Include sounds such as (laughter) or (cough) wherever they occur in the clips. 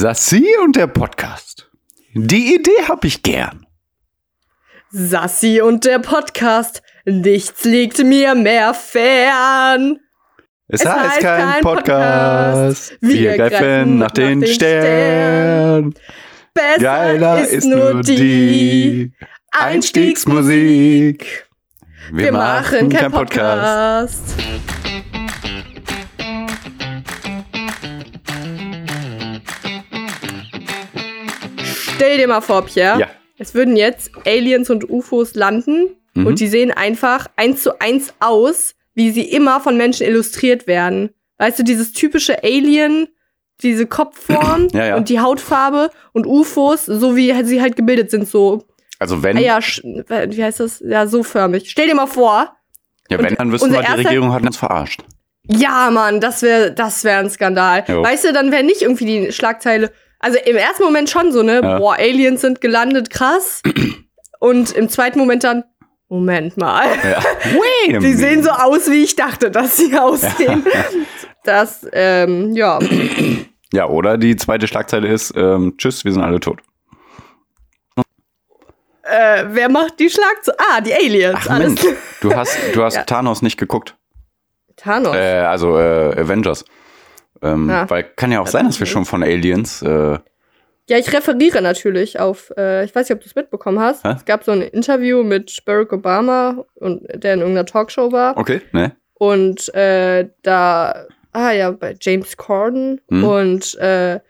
Sassi und der Podcast. Die Idee hab ich gern. Sassi und der Podcast. Nichts liegt mir mehr fern. Es, heißt, kein Podcast. Wir, greifen nach den, Sternen. Besser Geiler ist, nur die Einstiegsmusik. Wir, machen keinen Podcast. Stell dir mal vor, Pierre. Ja. Es würden jetzt Aliens und UFOs landen Mhm. und die sehen einfach eins zu eins aus, wie sie immer von Menschen illustriert werden. Weißt du, dieses typische Alien, diese Kopfform (clears throat) Ja, ja. und die Hautfarbe und UFOs, so wie sie halt gebildet sind, so Also wenn, Eier, wie heißt das? Ja, so förmig. Stell dir mal vor. ja, wenn dann wüssten wir, die Regierung hat uns verarscht. Ja, Mann, das wäre das wär ein Skandal. Jo. Weißt du, dann wäre nicht irgendwie die Schlagzeile. Also im ersten Moment schon so, ne? Ja. Boah, Aliens sind gelandet, krass. (clears throat) Und im zweiten Moment dann, Moment mal. Ja. (laughs) Die sehen so aus, wie ich dachte, dass sie aussehen. (laughs) Das, ähm, ja. (clears throat) Ja, oder die zweite Schlagzeile ist, ähm, tschüss, wir sind alle tot. Äh, wer macht die Schlagzeile? Ah, die Aliens. Ach. Mensch, du hast, du hast (laughs) Ja. Thanos nicht geguckt. Thanos. Äh, also äh, Avengers. Ähm, Ja. Weil kann ja auch sein, dass wir schon von Aliens. Äh, Ja, ich referiere natürlich auf, äh, ich weiß nicht, ob du es mitbekommen hast. Hä? Es gab so ein Interview mit Barack Obama, und, der in irgendeiner Talkshow war. okay, ne? Und äh, da, ah ja, bei James Corden. Hm. Und äh,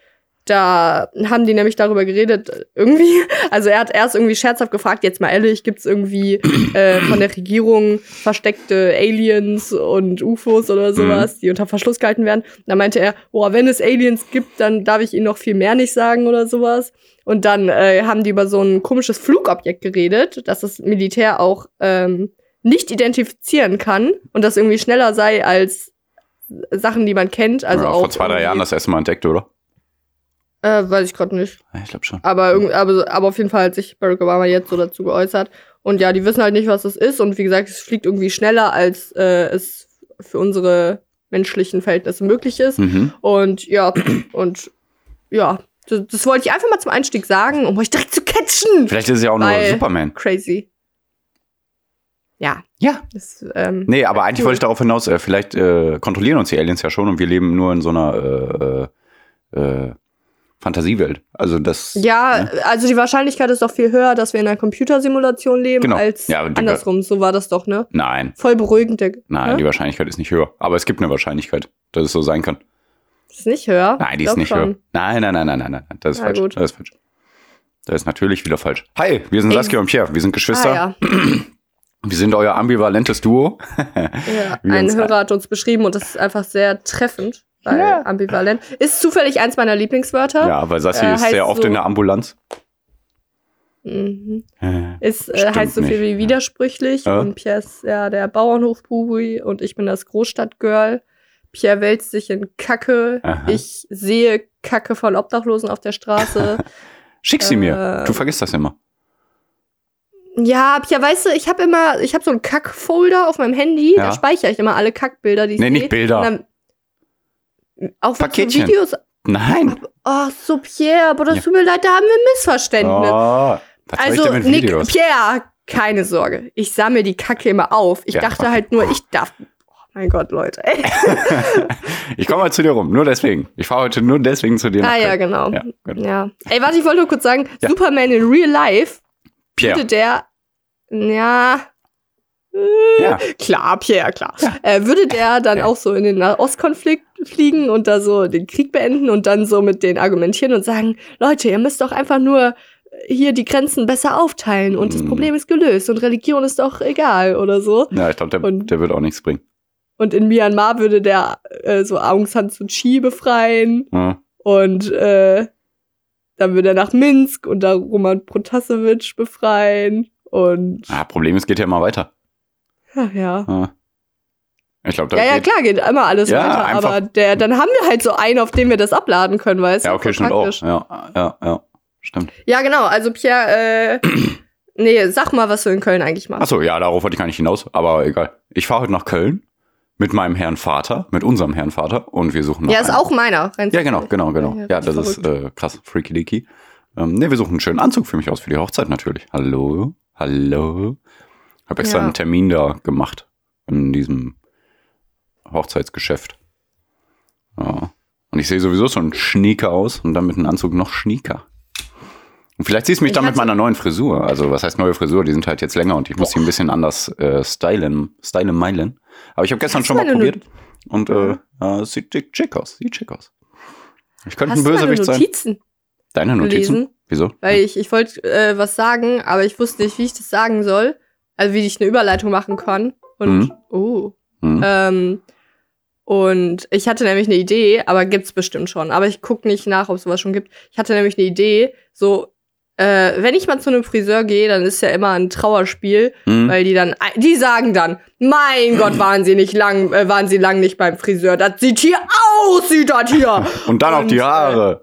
da haben die nämlich darüber geredet, irgendwie. Also er hat erst irgendwie scherzhaft gefragt, jetzt mal ehrlich, gibt's irgendwie äh, von der Regierung versteckte Aliens und UFOs oder sowas, die unter Verschluss gehalten werden. Da meinte er, boah, wenn es Aliens gibt, dann darf ich ihnen noch viel mehr nicht sagen oder sowas. Und dann äh, haben die über so ein komisches Flugobjekt geredet, dass das Militär auch ähm, nicht identifizieren kann und das irgendwie schneller sei als Sachen, die man kennt. Also ja, auch vor zwei, drei Jahren das erste Mal entdeckt, oder? Äh, weiß ich gerade nicht. Ich glaube schon. Aber, irgend- aber, aber auf jeden Fall hat sich Barack Obama jetzt so dazu geäußert. Und ja, die wissen halt nicht, was das ist. Und wie gesagt, es fliegt irgendwie schneller, als äh, es für unsere menschlichen Verhältnisse möglich ist. Mhm. Und ja, und ja, das, das wollte ich einfach mal zum Einstieg sagen, um euch direkt zu catchen. Vielleicht ist es ja auch nur Superman. Crazy. Ja. Ja. Das, ähm, Nee, aber eigentlich Cool. wollte ich darauf hinaus, äh, vielleicht äh, kontrollieren uns die Aliens ja schon und wir leben nur in so einer äh, äh, Fantasiewelt. Also das. Ja, ne? also die Wahrscheinlichkeit ist doch viel höher, dass wir in einer Computersimulation leben, Genau. als Ja, andersrum. So war das doch, ne? Nein, Voll beruhigend. Der, nein, ne? die Wahrscheinlichkeit ist nicht höher. Aber es gibt eine Wahrscheinlichkeit, dass es so sein kann. Ist nicht höher? Nein, die ist nicht schon. höher. Nein, nein, nein, nein, nein, nein. Das ist Na falsch. gut. Das ist falsch. Das ist natürlich wieder falsch. Hi, wir sind. Saskia und Pierre. Wir sind Geschwister. Ah, ja. Wir sind euer ambivalentes Duo. ja. (laughs) Ein Hörer hat uns beschrieben und das ist einfach sehr treffend, weil Ja. ambivalent. Ist zufällig eins meiner Lieblingswörter. Ja, weil Sassi Äh, ist sehr oft so- in der Ambulanz. Mhm. Äh, Ist, äh, heißt so viel nicht, wie widersprüchlich. Ja. Und Pierre ist ja der Bauernhof-Bubui und ich bin das Großstadtgirl. Pierre wälzt sich in Kacke. Aha. Ich sehe Kacke von Obdachlosen auf der Straße. (laughs) Schick sie mir. Äh, Du vergisst das immer. ja, Pierre, weißt du, ich habe immer, ich habe so einen Kack-Folder auf meinem Handy. Ja. Da speichere ich immer alle Kackbilder, die ich Nee, sehe. nicht Bilder. Dann- Auch Paketchen. Videos. Nein. Ach so, Pierre, aber das Ja. tut mir leid, da haben wir ein Missverständnis. Oh, was soll ich also, denn mit Nick, Videos? Pierre, keine Sorge. Ich sammle die Kacke immer auf. Ich Ja, dachte okay. halt nur, ich darf. Oh mein Gott, Leute. Ey. (laughs) ich komme mal zu dir rum, nur deswegen. Ich fahre heute nur deswegen zu dir. ah ja, genau. Ja. Ja. Ey, warte, ich wollte nur kurz sagen. Superman in Real Life Pierre. würde der. Ja. Ja. (laughs) Klar, Pierre, klar. Äh, würde der dann Ja. auch so in den Nahostkonflikt fliegen und da so den Krieg beenden und dann so mit denen argumentieren und sagen, Leute, ihr müsst doch einfach nur hier die Grenzen besser aufteilen und das Mm. Problem ist gelöst und Religion ist doch egal oder so. Ja, ich glaube, der, Und- der wird auch nichts bringen. Und in Myanmar würde der äh, so Aung San Suu Kyi befreien Ja. und äh, dann würde er nach Minsk und da Roman Protasevich befreien und Ah, Problem ist, geht ja immer weiter. Ach ja. Ja. Ich glaube, da Ja, ja, klar, geht immer alles Ja, weiter, einfach- aber der, dann haben wir halt so einen, auf dem wir das abladen können, weißt du? Ja, okay, stimmt auch. praktisch. Ja, ja, ja. Stimmt. Ja, genau, also Pierre, äh, (clears throat) nee, sag mal, was du in Köln eigentlich machst. Achso, ja, darauf wollte ich gar nicht hinaus, aber egal. Ich fahre heute nach Köln mit meinem Herrn Vater, mit unserem Herrn Vater und wir suchen noch Ja, ist einen. auch meiner. Ja, genau, genau, genau. Ja, Ja, das richtig ist äh, krass, freaky deaky. Ähm, ne, wir suchen einen schönen Anzug für mich aus für die Hochzeit natürlich. Hallo, hallo. Hab extra Ja. einen Termin da gemacht in diesem Hochzeitsgeschäft. Ja. Und ich sehe sowieso so ein Schnieker aus und dann mit einem Anzug noch Schnieker. Und vielleicht siehst du mich Ich dann mit meiner neuen Frisur. Also, was heißt neue Frisur? Die sind halt jetzt länger und ich muss die ein bisschen anders äh, stylen, stylen, meilen. Aber ich habe gestern schon mal probiert. Und äh, es sieht schick aus. Sieht schick aus. Ich könnte Hast ein Bösewicht sein. Notizen Deine Notizen? gelesen? Wieso? Weil ich, ich wollte äh, was sagen, aber ich wusste nicht, wie ich das sagen soll. Also wie ich eine Überleitung machen kann. Und Mhm. oh. Hm. Ähm, und ich hatte nämlich eine Idee, aber gibt's bestimmt schon. Aber ich gucke nicht nach, ob es sowas schon gibt. Ich hatte nämlich eine Idee, so, äh, wenn ich mal zu einem Friseur gehe, dann ist ja immer ein Trauerspiel, Hm. weil die dann, die sagen dann, mein Gott, waren sie nicht lang, äh, waren sie lang nicht beim Friseur. Das sieht hier aus, sieht das hier. (laughs) Und dann auch die und, äh, Haare.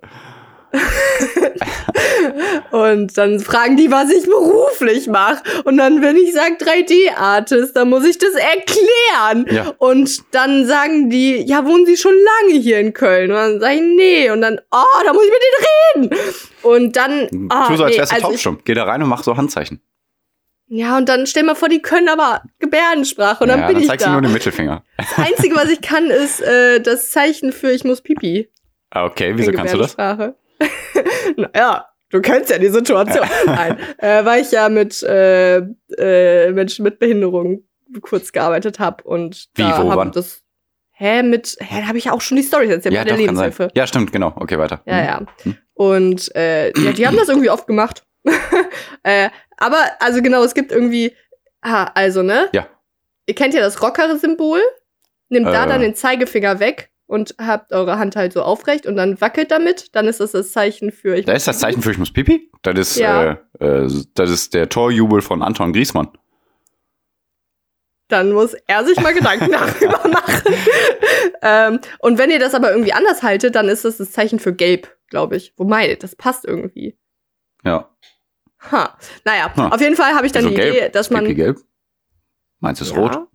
(laughs) Und dann fragen die, was ich beruflich mache. Und dann, wenn ich sage 3D-Artist, dann muss ich das erklären. Ja. Und dann sagen die, ja, wohnen Sie schon lange hier in Köln? Und dann sage ich, nee. Und dann, oh, da muss ich mit denen reden. Und dann, ah, tu so, als nee, wärst du also taubstumm. Geh da rein und mach so Handzeichen. Ja, und dann stell mal vor, die können aber Gebärdensprache. Und dann ja, bin dann ich zeigst du da. nur den Mittelfinger. Das Einzige, was ich kann, ist äh, das Zeichen für ich muss pipi. Ah, Okay, wieso kannst du das? (laughs) Naja, du kennst ja die Situation. (laughs) Nein, äh, weil ich ja mit äh, äh, Menschen mit Behinderung kurz gearbeitet habe und Wie, da wo, hab wann? das Hä, mit, hä, da habe ich ja auch schon die Story erzählt Ja, bei der doch. Lebenshilfe. Ja, stimmt, genau. Okay, weiter. Ja, ja. Hm. Und äh, ja, die haben das irgendwie oft gemacht. (laughs) äh, aber, also genau, es gibt irgendwie, ah, also, ne? Ja. Ihr kennt ja das Rocker-Symbol. Nehmt da Äh. dann den Zeigefinger weg und habt eure Hand halt so aufrecht und dann wackelt damit. Dann ist das das Zeichen für ich Da ist das Zeichen für ich muss pipi. Das ist, Ja. äh, äh, das ist der Torjubel von Anton Griesmann. Dann muss er sich mal Gedanken darüber (laughs) machen. ähm, und wenn ihr das aber irgendwie anders haltet, dann ist das das Zeichen für gelb, glaube ich. Wobei, das passt irgendwie. Ja. Ha. Naja, Ha. auf jeden Fall habe ich dann Wieso die Idee, gelb? dass man. Pipi gelb? Meinst du es rot?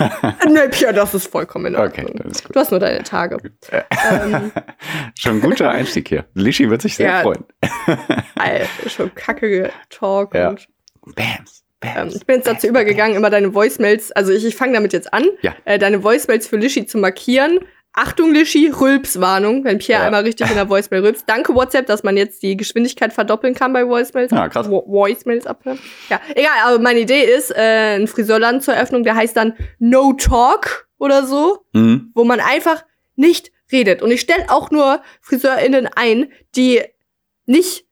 (laughs) nee, Pia, das ist vollkommen in Okay, Ordnung. dann ist gut. Du hast nur deine Tage. ähm, (laughs) Schon ein guter Einstieg hier. Lishi wird sich sehr Ja. freuen. (laughs) Alter, schon kacke Talk. Ja. Und, Bams. ähm, Bams. ich bin jetzt dazu übergegangen, immer deine Voicemails, also ich, ich fange damit jetzt an, Ja. äh, deine Voicemails für Lischi zu markieren. Achtung, Lischi, Rülpswarnung, wenn Pierre Ja. einmal richtig in der Voicemail rülpst. Danke, WhatsApp, dass man jetzt die Geschwindigkeit verdoppeln kann bei Voicemails. Ja, krass. Vo Voicemails abhören. Ja, egal, aber meine Idee ist, äh, ein Friseurladen zur Eröffnung, der heißt dann No Talk oder so. Mhm. wo man einfach nicht redet. Und ich stelle auch nur FriseurInnen ein, die nicht,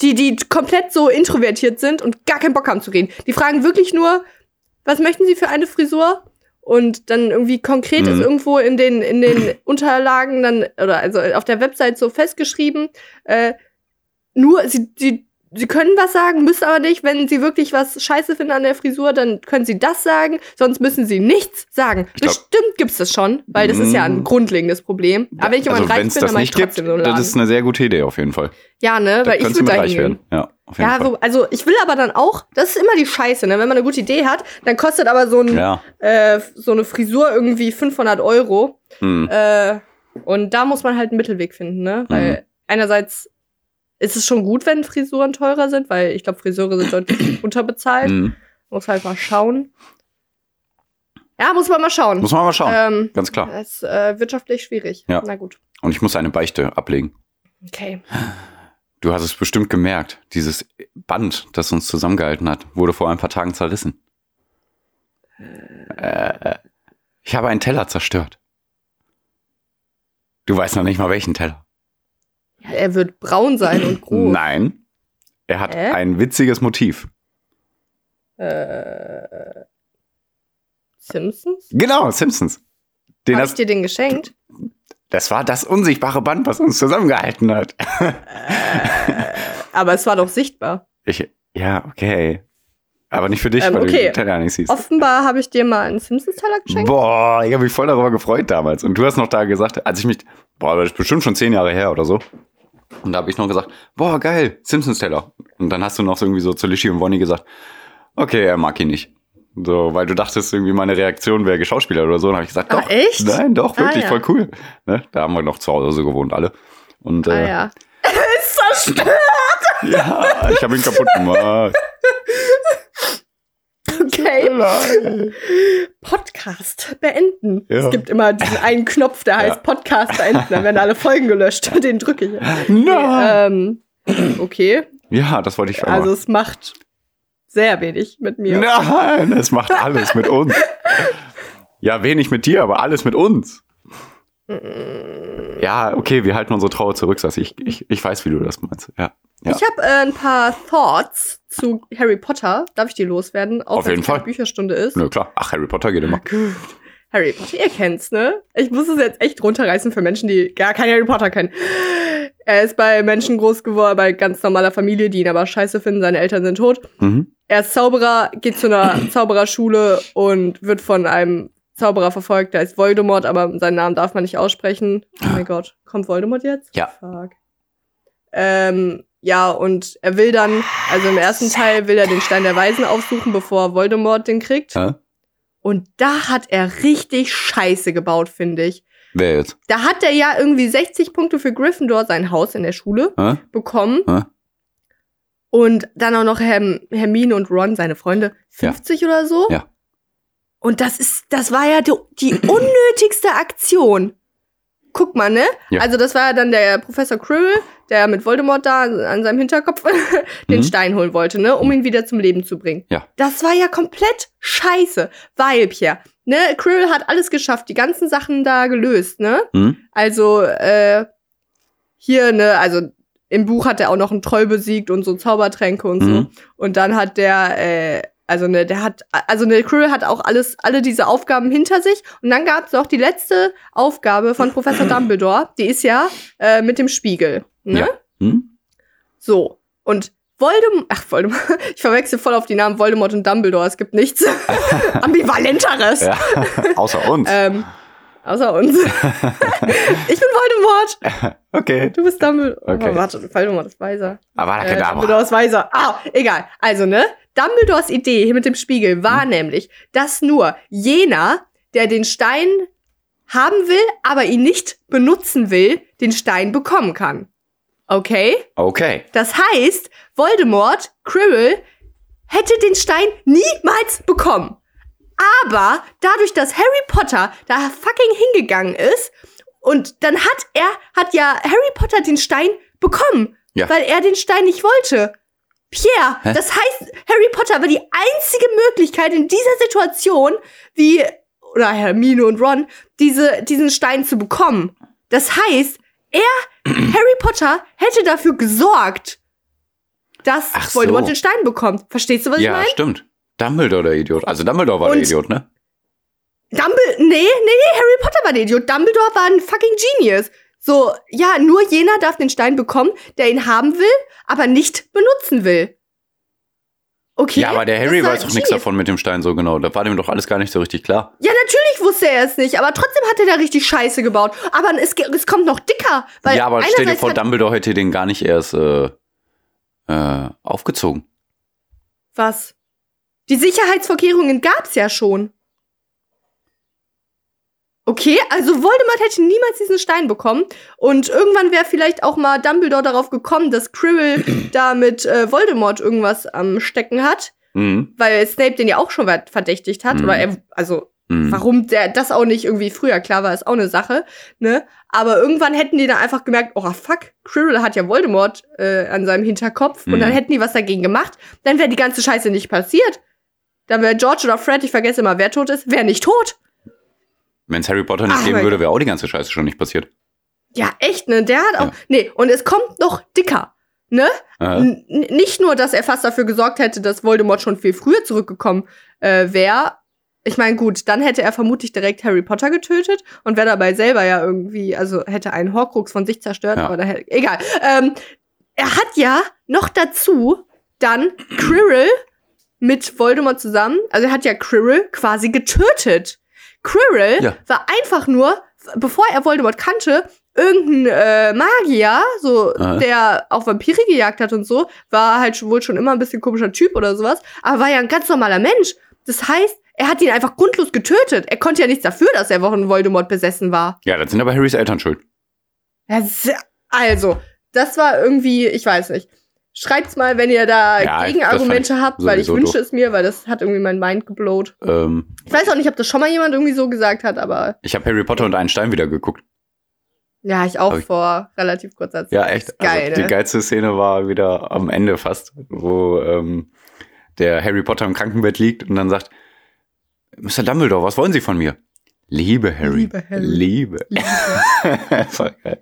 die, die komplett so introvertiert sind und gar keinen Bock haben zu reden. Die fragen wirklich nur, was möchten Sie für eine Frisur? Und dann irgendwie konkret Mhm. ist irgendwo in den, in den (clears throat) Unterlagen dann, oder also auf der Website so festgeschrieben, äh, nur, sie, sie, sie können was sagen, müssen aber nicht. Wenn sie wirklich was scheiße finden an der Frisur, dann können sie das sagen, sonst müssen sie nichts sagen. Glaub- Bestimmt gibt's das schon, weil das ist ja ein Mhm. grundlegendes Problem. Aber wenn ich also jemand reich wenn es bin, das dann mach ich nicht gibt, trotzdem so einen das Laden. ist eine sehr gute Idee auf jeden Fall. Ja, ne, Da weil ich würde da reich hingehen. werden. Ja, Ja, Fall. so, also ich will aber dann auch, das ist immer die Scheiße, ne? Wenn man eine gute Idee hat, dann kostet aber so, ein, ja. äh, so eine Frisur irgendwie 500 Euro. Hm. Äh, und da muss man halt einen Mittelweg finden, ne? Weil Mhm. einerseits ist es schon gut, wenn Frisuren teurer sind, weil ich glaube, Friseure sind deutlich (coughs) unterbezahlt. Hm. Muss halt mal schauen. Ja, muss man mal schauen. Muss man mal schauen. ähm, Ganz klar. Das ist äh, wirtschaftlich schwierig. Ja. Na gut. Und ich muss eine Beichte ablegen. Okay. Du hast es bestimmt gemerkt. Dieses Band, das uns zusammengehalten hat, wurde vor ein paar Tagen zerrissen. Äh, ich habe einen Teller zerstört. Du weißt noch nicht mal welchen Teller. Ja, er wird braun sein und groß. Nein. Er hat Hä? ein witziges Motiv. Äh, Simpsons? Genau, Simpsons. Den Habe ich hast, dir den geschenkt? Das war das unsichtbare Band, was uns zusammengehalten hat. (laughs) Aber es war doch sichtbar. Ich, ja, okay. Aber nicht für dich, Ähm, weil okay. du Teller nicht siehst. Offenbar habe ich dir mal einen Simpsons-Teller geschenkt. Boah, ich habe mich voll darüber gefreut damals. Und du hast noch da gesagt, als ich mich, boah, das ist bestimmt schon zehn Jahre her oder so. Und da habe ich noch gesagt, boah, geil, Simpsons-Teller. Und dann hast du noch so irgendwie so zu Lishi und Wonny gesagt, okay, er mag ihn nicht. So, weil du dachtest, irgendwie meine Reaktion wäre geschauspielert oder so. Und habe ich gesagt, Ah, doch. echt? Nein, doch, Ah, wirklich ja. voll cool. Ne? Da haben wir noch zu Hause gewohnt, alle. Und Ah äh, ja. (laughs) Ist zerstört. (laughs) ja, ich habe ihn kaputt gemacht. Okay. Podcast beenden. Ja. Es gibt immer diesen einen Knopf, der heißt Ja. Podcast beenden. Dann werden alle Folgen gelöscht. (laughs) Den drücke ich. Nein. Ähm, okay. Ja, das wollte ich Also also, es macht sehr wenig mit mir. Nein, es macht alles mit uns. Ja, wenig mit dir, aber alles mit uns. Ja, okay, wir halten unsere Trauer zurück, Sassi. Ich, ich, ich weiß, wie du das meinst. Ja. ja. Ich habe äh, ein paar Thoughts zu Harry Potter. Darf ich die loswerden? Auch Auf jeden Fall. Bücherstunde ist. Nö, klar. Ach, Harry Potter geht immer. Gut. Harry Potter, ihr kennt's, ne? Ich muss es jetzt echt runterreißen für Menschen, die gar kein Harry Potter kennen. Er ist bei Menschen groß geworden, bei ganz normaler Familie, die ihn aber scheiße finden. Seine Eltern sind tot. Mhm. Er ist Zauberer, geht zu einer (clears throat) Zaubererschule und wird von einem Zauberer verfolgt. Der ist Voldemort, aber seinen Namen darf man nicht aussprechen. Oh mein Gott. Kommt Voldemort jetzt? Ja. Fuck. Ähm, ja, und er will dann, also im ersten Teil will er den Stein der Weisen aufsuchen, bevor Voldemort den kriegt. Hä? Und da hat er richtig Scheiße gebaut, finde ich. Wer jetzt? Da hat er ja irgendwie 60 Punkte für Gryffindor, sein Haus in der Schule, Hä? bekommen. Hä? Und dann auch noch Herm Hermine und Ron, seine Freunde, 50 oder so. Ja. Und das ist, das war ja die, die unnötigste Aktion. Guck mal, ne? Ja. Also das war ja dann der Professor Quirrell, der mit Voldemort da an seinem Hinterkopf (laughs) den Mhm. Stein holen wollte, ne? Um ihn wieder zum Leben zu bringen. Ja. Das war ja komplett scheiße. Weil, Pierre, ne? Quirrell hat alles geschafft, die ganzen Sachen da gelöst, ne? Hm? Also, äh, hier, ne, also im Buch hat er auch noch einen Troll besiegt und so Zaubertränke und so. Mhm. Und dann hat der, äh, also ne, der hat, also ne, Quirrell hat auch alles, alle diese Aufgaben hinter sich. Und dann gab es noch die letzte Aufgabe von (clears throat) Professor Dumbledore. Die ist ja äh, mit dem Spiegel. Ne? Ja. Hm? So. Und Voldemort, ach Voldemort, (laughs) ich verwechsel voll auf die Namen Voldemort und Dumbledore. Es gibt nichts (laughs) ambivalenteres. Ja. Außer uns. Ähm, außer uns. (laughs) ich bin Voldemort. okay. Du bist Dumbledore. Okay. Oh, warte, Voldemort ist weiser. Aber Äh, äh, Dumbledore ist weiser. Ah, egal. Also, ne? Dumbledores Idee hier mit dem Spiegel war nämlich, dass nur jener, der den Stein haben will, aber ihn nicht benutzen will, den Stein bekommen kann. Okay? Okay. Das heißt, Voldemort, Quirrell, hätte den Stein niemals bekommen. Aber dadurch, dass Harry Potter da fucking hingegangen ist und dann hat er, hat ja Harry Potter den Stein bekommen, Ja. weil er den Stein nicht wollte. Pierre, Hä? das heißt, Harry Potter war die einzige Möglichkeit in dieser Situation, wie, oder Hermine und Ron, diese, diesen Stein zu bekommen. Das heißt, er, Harry Potter, hätte dafür gesorgt, dass Ach so. Voldemort den Stein bekommt. Verstehst du, was ich Ja, meine? stimmt. Dumbledore der Idiot. Also Dumbledore war der Und- Idiot, ne? Dumbledore, nee, nee, nee, Harry Potter war der Idiot. Dumbledore war ein fucking Genius. So, ja, nur jener darf den Stein bekommen, der ihn haben will, aber nicht benutzen will. Okay. Ja, aber der Harry weiß doch nichts Genius. davon mit dem Stein so genau. Da war dem doch alles gar nicht so richtig klar. Ja, natürlich wusste er es nicht, aber trotzdem hat er da richtig Scheiße gebaut. Aber es, es kommt noch dicker. Weil ja, aber stell dir vor, Dumbledore hätte den gar nicht erst äh, äh, aufgezogen. Was? Die Sicherheitsvorkehrungen gab's ja schon. Okay, also Voldemort hätte niemals diesen Stein bekommen. Und irgendwann wäre vielleicht auch mal Dumbledore darauf gekommen, dass Quirrell (clears throat) da mit äh, Voldemort irgendwas am Stecken hat. Mhm. Weil Snape den ja auch schon ver- verdächtigt hat. Mhm. Oder er, also Mhm. Warum der das auch nicht irgendwie früher klar war, ist auch eine Sache, ne? Aber irgendwann hätten die dann einfach gemerkt, oh fuck, Quirrell hat ja Voldemort äh, an seinem Hinterkopf und Mhm. dann hätten die was dagegen gemacht, dann wäre die ganze Scheiße nicht passiert. Dann wäre George oder Fred, ich vergesse immer, wer tot ist, wäre nicht tot. Wenn es Harry Potter nicht Ach, geben würde, wäre auch die ganze Scheiße schon nicht passiert. Ja, echt, ne? Der hat auch. Ja. Nee, und es kommt noch dicker. Ne? Nicht nur, dass er fast dafür gesorgt hätte, dass Voldemort schon viel früher zurückgekommen äh, wäre. Ich meine, gut, dann hätte er vermutlich direkt Harry Potter getötet und wäre dabei selber ja irgendwie, also hätte einen Horcrux von sich zerstört, Ja. aber da hätte, egal. Ähm, er hat ja noch dazu dann Quirrell mit Voldemort zusammen, also er hat ja Quirrell quasi getötet. Quirrell Ja. war einfach nur, bevor er Voldemort kannte, irgendein äh, Magier, so Aha. der auch Vampire gejagt hat und so, war halt schon, wohl schon immer ein bisschen komischer Typ oder sowas, aber war ja ein ganz normaler Mensch. Das heißt, er hat ihn einfach grundlos getötet. Er konnte ja nichts dafür, dass er von Voldemort besessen war. Ja, das sind aber Harrys Eltern schuld. Ja, se- Also, das war irgendwie, ich weiß nicht. Schreibt's mal, wenn ihr da Ja, Gegenargumente habt, weil ich wünsche doof. es mir, weil das hat irgendwie mein Mind geblowt. Ähm, Ich weiß auch nicht, ob das schon mal jemand irgendwie so gesagt hat, aber ich habe Harry Potter und einen Stein wieder geguckt. ja, ich auch ich- vor relativ kurzer Zeit. Ja, echt. Geil, also, die ne? geilste Szene war wieder am Ende fast, wo ähm, der Harry Potter im Krankenbett liegt und dann sagt, Mr. Dumbledore, was wollen Sie von mir? Liebe Harry. Liebe Harry. Liebe. Liebe. (laughs) Voll geil.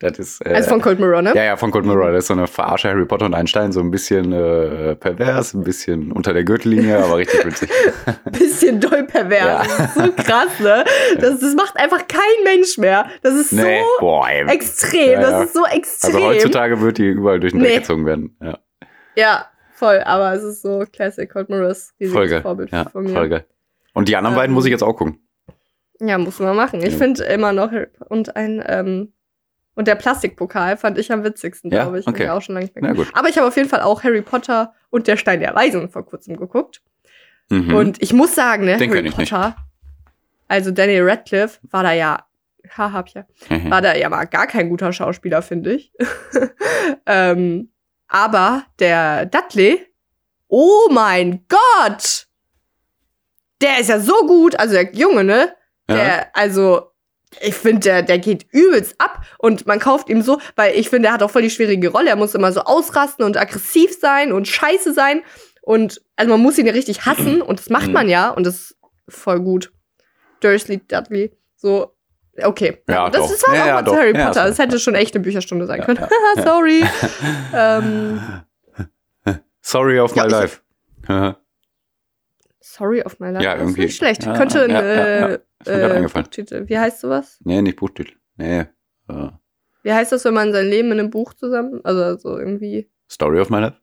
Das ist, äh, Also von Cold Mirror, ne? ja, ja, von Cold Mirror. Das ist so eine Verarsche Harry Potter und Einstein, so ein bisschen äh, pervers, ein bisschen unter der Gürtellinie, aber richtig witzig. (laughs) Bisschen doll pervers. Ja. Das ist so krass, ne? Das, das macht einfach kein Mensch mehr. Das ist Nee, so boah, extrem. Ja, ja. Das ist so extrem. Also heutzutage wird die überall durch den Dreck Nee. gezogen werden. Ja, Ja, voll. Aber es ist so Classic Cold Mirror voll geil. Vorbild Ja, von mir. voll geil. Und die anderen beiden Ähm, muss ich jetzt auch gucken. Ja, muss man machen. Ich Ja. finde immer noch und ein ähm, und der Plastikpokal fand ich am witzigsten, Ja? glaube ich. Okay. Hab ich auch schon lange nicht mehr. Aber ich habe auf jeden Fall auch Harry Potter und der Stein der Weisen vor kurzem geguckt. Mhm. Und ich muss sagen, ne, Den Harry. Potter, also Daniel Radcliffe war da ja, ha, hab ich ja, war da ja mal gar kein guter Schauspieler, finde ich. (laughs) ähm, aber der Dudley, oh mein Gott! Der ist ja so gut, also der Junge, ne? Ja. Der, also, ich finde, der, der geht übelst ab und man kauft ihm so, weil ich finde, er hat auch voll die schwierige Rolle. Er muss immer so ausrasten und aggressiv sein und scheiße sein. Und also man muss ihn ja richtig hassen und das macht Mhm. man ja und das ist voll gut. Dursley Dudley. So, okay. Ja, das, doch. das war Ja, auch ja, mal doch. Harry Potter. Das hätte schon echt eine Bücherstunde sein können. (laughs) Sorry. (laughs) ähm, Sorry of my life. (laughs) Sorry of my life. Ja, Das irgendwie. Ist nicht schlecht. Könnte ein äh, Ist mir gerade äh, eingefallen. Buchtitel. Wie heißt sowas? Nee, nicht Buchtitel. Nee. Äh, Wie heißt das, wenn man sein Leben in einem Buch zusammen, also so irgendwie, Story of my life.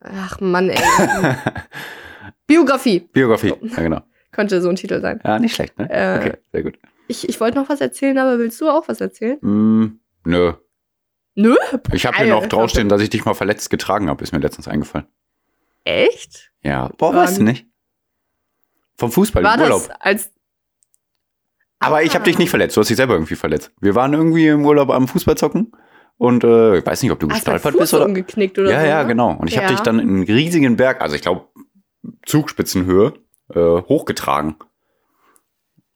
ach Mann, ey. (laughs) Biografie Biografie. Ja, genau. könnte so ein Titel sein. Ja, nicht schlecht, ne? Äh, okay, sehr gut. Ich, ich wollte noch was erzählen, aber willst du auch was erzählen? Mm, nö. Nö? Ich habe hier noch draufstehen, dass ich dich mal verletzt getragen habe, ist mir letztens eingefallen. Echt? Ja. Boah, weißt du nicht? Vom Fußball War im Urlaub. das als. Aber ich habe dich Ah. nicht verletzt, du hast dich selber irgendwie verletzt. Wir waren irgendwie im Urlaub am Fußball zocken und äh, ich weiß nicht, ob du gestolpert bist oder. umgeknickt oder Ja, so? ja, ne? genau. Und ich habe Ja. dich dann in einen riesigen Berg, also ich glaube Zugspitzenhöhe, äh, hochgetragen.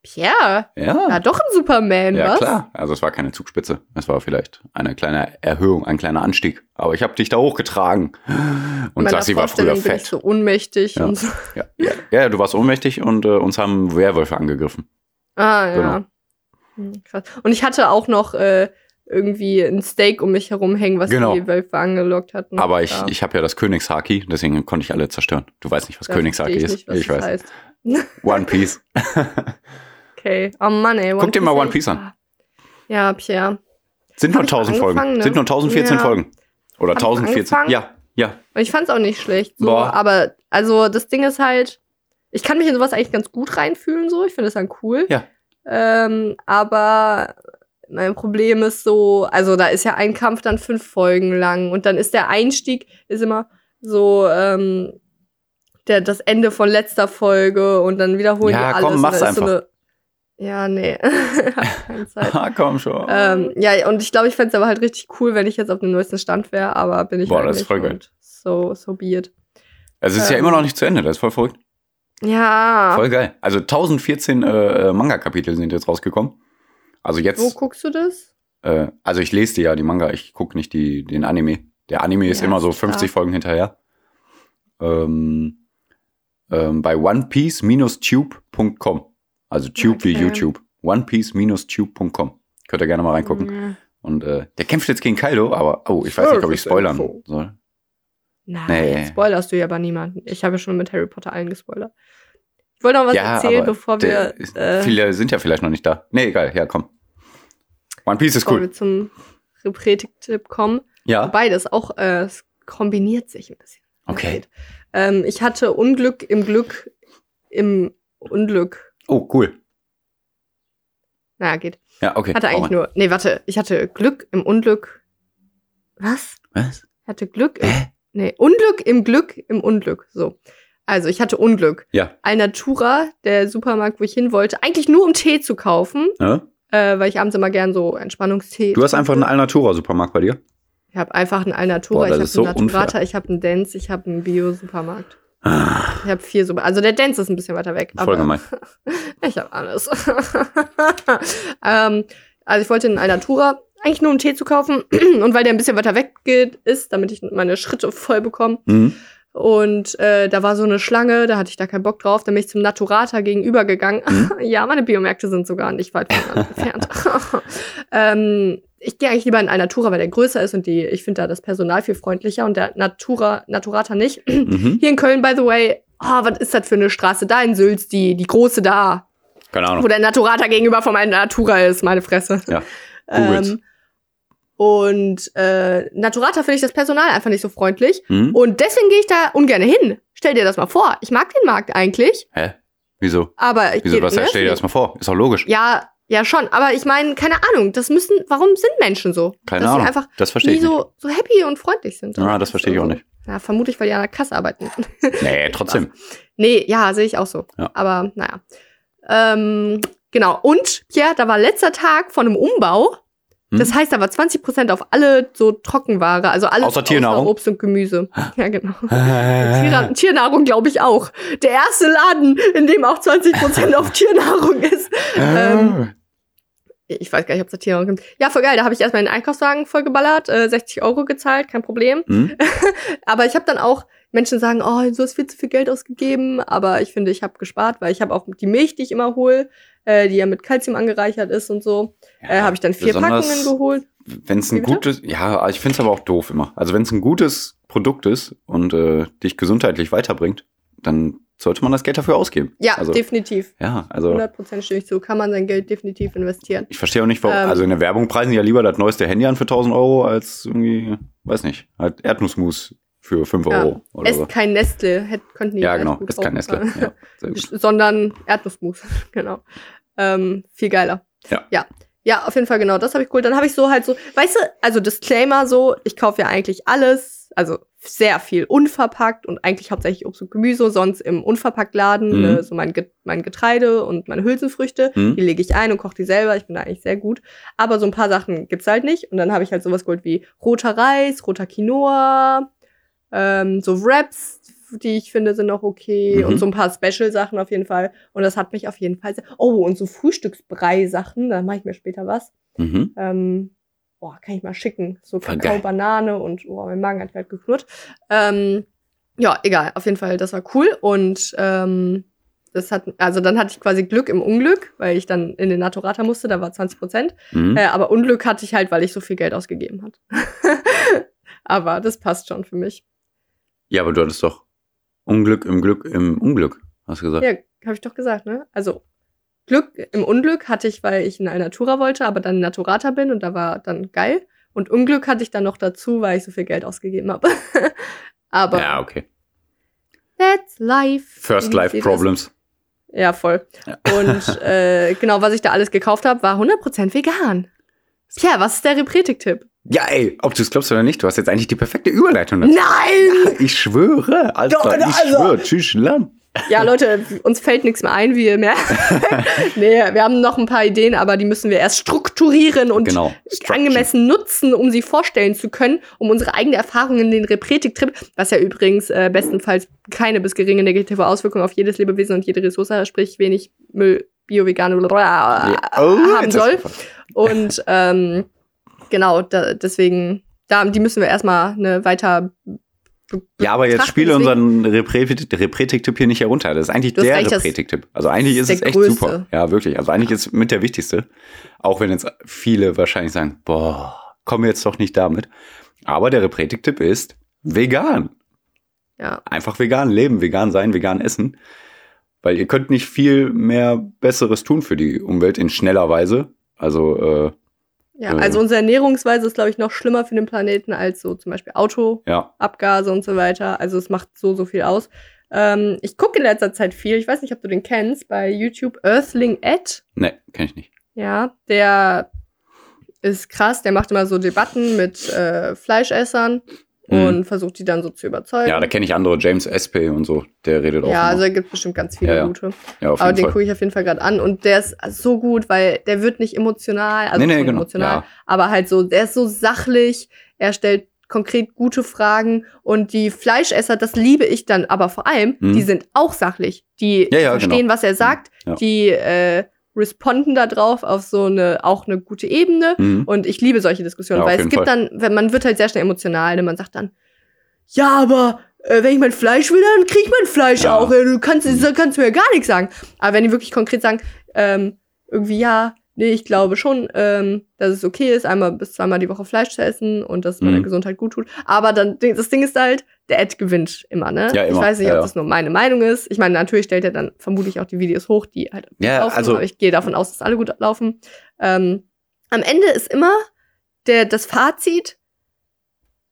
Pierre, Ja. ja, doch ein Superman, Ja, was? klar. Also es war keine Zugspitze. Es war vielleicht eine kleine Erhöhung, ein kleiner Anstieg. Aber ich habe dich da hochgetragen. Und Sassi war früher Vorstellung bin ich fett. so ohnmächtig Ja. und so. Ja, ja. ja, du warst ohnmächtig und äh, uns haben Werwölfe angegriffen. Ah, ja. Genau. Hm, Krass. Und ich hatte auch noch äh, irgendwie ein Steak um mich herum hängen, was Genau. die Wölfe angelockt hatten. Aber ich, Ja. ich habe ja das Königshaki, deswegen konnte ich alle zerstören. Du weißt nicht, was Da Königshaki verstehe ist. ich, nicht, was ich das weiß. Heißt. (laughs) One Piece. Okay. Oh Mann, ey. Guck dir mal One Piece an. Ja, Pierre. Sind nur Hab ich mal 1000 Folgen. ne? Sind nur 1014 Ja. Folgen. Oder Hab ich mal 1014. angefangen? Ja, ja. Und ich fand's auch nicht schlecht. So, Boah. aber also das Ding ist halt, ich kann mich in sowas eigentlich ganz gut reinfühlen, so. Ich finde das dann cool. Ja. Ähm, aber mein Problem ist so, also da ist ja ein Kampf dann fünf Folgen lang und dann ist der Einstieg ist immer so ähm, der, das Ende von letzter Folge und dann wiederholen Ja, die alles. komm, mach's ist So einfach. eine, ja, nee. (laughs) Keine Zeit. (laughs) Ah, komm schon. Ähm, ja, und ich glaube, ich fände es aber halt richtig cool, wenn ich jetzt auf dem neuesten Stand wäre, aber bin ich Boah, halt das ist voll geil. So, so be it. also es ist ja ähm, immer noch nicht zu Ende. Das ist voll verrückt. Ja. Voll geil. Also 1014 äh, äh, Manga-Kapitel sind jetzt rausgekommen. Also Wo jetzt, guckst du das? äh, also ich lese dir ja die Manga, ich gucke nicht die, den Anime. Der Anime ist Ja, immer so ist klar. 50 Folgen hinterher. Ähm, ähm, bei onepiece-tube.com. Also Tube wie Okay. YouTube. onepiece-tube.com. Könnt ihr gerne mal reingucken. Mhm. Und äh, der kämpft jetzt gegen Kaido, aber oh, ich weiß nicht, ob ich spoilern soll. Nein, Nee. spoilerst du ja aber niemanden. Ich habe ja schon mit Harry Potter allen gespoilert. Ich wollte noch was Ja, erzählen, bevor wir, ist- äh, viele sind ja vielleicht noch nicht da. Nee, egal, ja, komm. One Piece ist cool. wir zum Repretik-Tipp kommen. Ja, Wobei das auch, äh, es kombiniert sich ein bisschen. okay. Ähm, ich hatte Unglück im Glück im Unglück. Oh, cool. Naja, geht. Ja, okay. Hatte hau eigentlich nur. Nee, warte. Ich hatte Glück im Unglück. Was? Was? Ich hatte Glück im. Hä? Nee, Unglück im Glück im Unglück. So. Also, ich hatte Unglück. Ja. Alnatura, der Supermarkt, wo ich hin wollte, eigentlich nur um Tee zu kaufen, ja? äh, weil ich abends immer gern so Entspannungstee. Du hast einfach einen. Alnatura-Supermarkt bei dir? Ich habe einfach einen Alnatura, Boah, ich habe so einen Naturata, ich habe einen Dance, ich habe einen Bio-Supermarkt. Ah, Ich habe vier Super. Also der Dance ist ein bisschen weiter weg. voll gemein. (laughs) Ich habe alles. (laughs) ähm, also ich wollte in Alnatura eigentlich nur um Tee zu kaufen (clears throat) und weil der ein bisschen weiter weg geht, ist, damit ich meine Schritte voll bekomme. Mhm. Und äh, da war so eine Schlange, da hatte ich da keinen Bock drauf. Dann bin ich zum Naturata gegenüber gegangen. Mhm. (laughs) ja, meine Biomärkte sind sogar nicht weit voneinander entfernt. (laughs) ähm, ich gehe eigentlich lieber in Alnatura, weil der größer ist und die, ich finde da das Personal viel freundlicher und der Natura, Naturata nicht. (clears throat) Mhm. Hier in Köln, by the way, oh, was ist das für eine Straße da in Sülz, die, die große da, Keine wo Ahnung. der Naturata gegenüber von meinem Natura ist, meine Fresse. Ja, Googles. Ähm, und äh, Naturata finde ich das Personal einfach nicht so freundlich. Mhm. Und deswegen gehe ich da ungern hin. Stell dir das mal vor. Ich mag den Markt eigentlich, Hä? Wieso? aber ich Wieso? Was, ne? stell dir das mal vor. Ist doch logisch. Ja, ja schon. Aber ich meine, keine Ahnung. Das müssen. Warum sind Menschen so? Keine dass Ahnung. sie einfach Das verstehe ich nicht. so, so happy und freundlich sind. Ja, das verstehe ich auch nicht. Ja, vermutlich, weil die an der Kasse arbeiten. Nee, (laughs) trotzdem. Nee, ja, sehe ich auch so. Ja. Aber naja. Ähm, genau. Und, Pierre, da war letzter Tag von einem Umbau. Hm? Das heißt, war 20% auf alle so Trockenware, also alles Außer Tiernahrung? Obst und Gemüse. Ja, genau. Äh, Tier Tiernahrung glaube ich auch. Der erste Laden, in dem auch 20% auf Tiernahrung ist. Ähm, ich weiß gar nicht, ob es da Tiernahrung gibt. Ja, voll geil. Da habe ich erstmal den Einkaufswagen vollgeballert, äh, 60 Euro gezahlt, kein Problem. Hm? (laughs) Aber ich habe dann auch, Menschen sagen, oh, du hast viel zu viel Geld ausgegeben, aber ich finde, ich habe gespart, weil ich habe auch die Milch, die ich immer hole, äh, die ja mit Kalzium angereichert ist und so, äh, habe ich dann vier Packungen geholt. Wenn es ein gutes, ja, ich finde es aber auch doof immer. Also wenn es ein gutes Produkt ist und äh, dich gesundheitlich weiterbringt, dann sollte man das Geld dafür ausgeben. Ja, also, definitiv. ja, also 100% stimme ich zu. Kann man sein Geld definitiv investieren. ich verstehe auch nicht, warum. Ähm. also in der Werbung preisen die ja lieber das neueste Handy an für 1000 Euro als irgendwie, weiß nicht, halt Erdnussmus für 5 Ja. Euro oder Esst so. kein Nestle, hätt, könnten die Ja, genau, ist kein Nestle. Ja. (laughs) Sondern Erdnussmus, (laughs) genau. Ähm, viel geiler. Ja. Ja. Ja, auf jeden Fall, genau, das habe ich cool. Dann habe ich so halt so, weißt du, also Disclaimer so, ich kaufe ja eigentlich alles, also sehr viel unverpackt und eigentlich hauptsächlich Obst und Gemüse, sonst im Unverpacktladen, Mhm. äh, so mein, Get mein Getreide und meine Hülsenfrüchte, Hm? die lege ich ein und koche die selber. Ich bin da eigentlich sehr gut. Aber so ein paar Sachen gibt's halt nicht. Und dann habe ich halt sowas geholt wie roter Reis, roter Quinoa, ähm, so Wraps, die ich finde, sind auch okay. Mhm. Und so ein paar Special-Sachen auf jeden Fall. Und das hat mich auf jeden Fall sehr. Oh, und so Frühstücksbrei-Sachen, da mache ich mir später was. Mhm. Ähm, boah, kann ich mal schicken. So Kakao, Banane und oh, mein Magen hat gerade geknurrt. Ähm, ja, egal. Auf jeden Fall, das war cool. Und ähm, das hat, also dann hatte ich quasi Glück im Unglück, weil ich dann in den Naturata musste, da war 20 Prozent. Mhm. Äh, aber Unglück hatte ich halt, weil ich so viel Geld ausgegeben hat. (laughs) aber das passt schon für mich. Ja, aber du hattest doch Unglück im Glück im Unglück, hast du gesagt. Ja, habe ich doch gesagt, ne? Also Glück im Unglück hatte ich, weil ich in Alnatura wollte, aber dann Naturata bin und da war dann geil. Und Unglück hatte ich dann noch dazu, weil ich so viel Geld ausgegeben habe. (laughs) aber Ja, okay. that's life. First Life? Problems. Ja, voll. Ja. Und äh, (laughs) genau, was ich da alles gekauft habe, war 100% vegan. Tja, was ist der Repretik-Tipp? Ja, ey, ob du es glaubst oder nicht, du hast jetzt eigentlich die perfekte Überleitung dazu. Nein! Ich schwöre, Alter, Doch, ich also- schwöre, tschüss, Land. Ja, Leute, uns fällt nichts mehr ein, wie ihr merkt. (laughs) nee, wir haben noch ein paar Ideen, aber die müssen wir erst strukturieren und Genau. Angemessen nutzen, um sie vorstellen zu können, um unsere eigene Erfahrung in den Repretik-Trip, was ja übrigens äh, bestenfalls keine bis geringe negative Auswirkung auf jedes Lebewesen und jede Ressource, sprich wenig Müll, Bio, Vegan, Ja. Oh, haben soll. Und ähm, genau, da, deswegen, da, die müssen wir erstmal eine weiter. Ja, aber jetzt spiele unseren Repretik- Repretik-Tipp hier nicht herunter. Das ist eigentlich der Repretik-Tipp. Also eigentlich ist ist es echt größte. super. Ja, wirklich. Also eigentlich ist es mit der wichtigste. Auch wenn jetzt viele wahrscheinlich sagen, boah, kommen wir jetzt doch nicht damit. Aber der Repretik-Tipp ist vegan. Ja, Einfach vegan leben, vegan sein, vegan essen. Weil ihr könnt nicht viel mehr Besseres tun für die Umwelt in schneller Weise. Also, äh, ja. Äh. Also unsere Ernährungsweise ist, glaube ich, noch schlimmer für den Planeten als so zum Beispiel Autoabgase ja. und so weiter. Also es macht so, so viel aus. Ähm, ich gucke in letzter Zeit viel. Ich weiß nicht, ob du den kennst, bei YouTube Earthling Ed. Ne, kenn ich nicht. Ja, der ist krass. Der macht immer so Debatten mit äh, Fleischessern Mhm. und versucht die dann so zu überzeugen. Ja, da kenne ich andere, James Espay und so, der redet auch. Ja, immer. also da gibt bestimmt ganz viele Ja, ja. gute. ja, auf Aber jeden den Fall. gucke ich auf jeden Fall gerade an und der ist so gut, weil der wird nicht emotional, also Nee, nee, genau. emotional, Ja. aber halt so, der ist so sachlich, er stellt konkret gute Fragen und die Fleischesser, das liebe ich dann, aber vor allem, Mhm. die sind auch sachlich, die Ja, ja, verstehen, genau. was er sagt, Ja. die äh, responden da drauf auf so eine, auch eine gute Ebene Mhm. und ich liebe solche Diskussionen, Ja, weil es gibt Fall. dann, wenn man wird halt sehr schnell emotional, ne? man sagt dann, ja, aber äh, wenn ich mein Fleisch will, dann krieg ich mein Fleisch Ja. auch. Äh, Du kannst, du kannst mir ja gar nichts sagen. Aber wenn die wirklich konkret sagen, ähm, irgendwie ja, nee, ich glaube schon, ähm, dass es okay ist, einmal bis zweimal die Woche Fleisch zu essen und dass meiner Mhm. Gesundheit gut tut. Aber dann, das Ding ist halt, der Ed gewinnt immer, ne? Ja, Ich immer. weiß nicht, Ja, ob ja. das nur meine Meinung ist. Ich meine, natürlich stellt er dann vermutlich auch die Videos hoch, die halt Ja, laufen, also- aber ich gehe davon aus, dass alle gut laufen. Ähm, am Ende ist immer der, das Fazit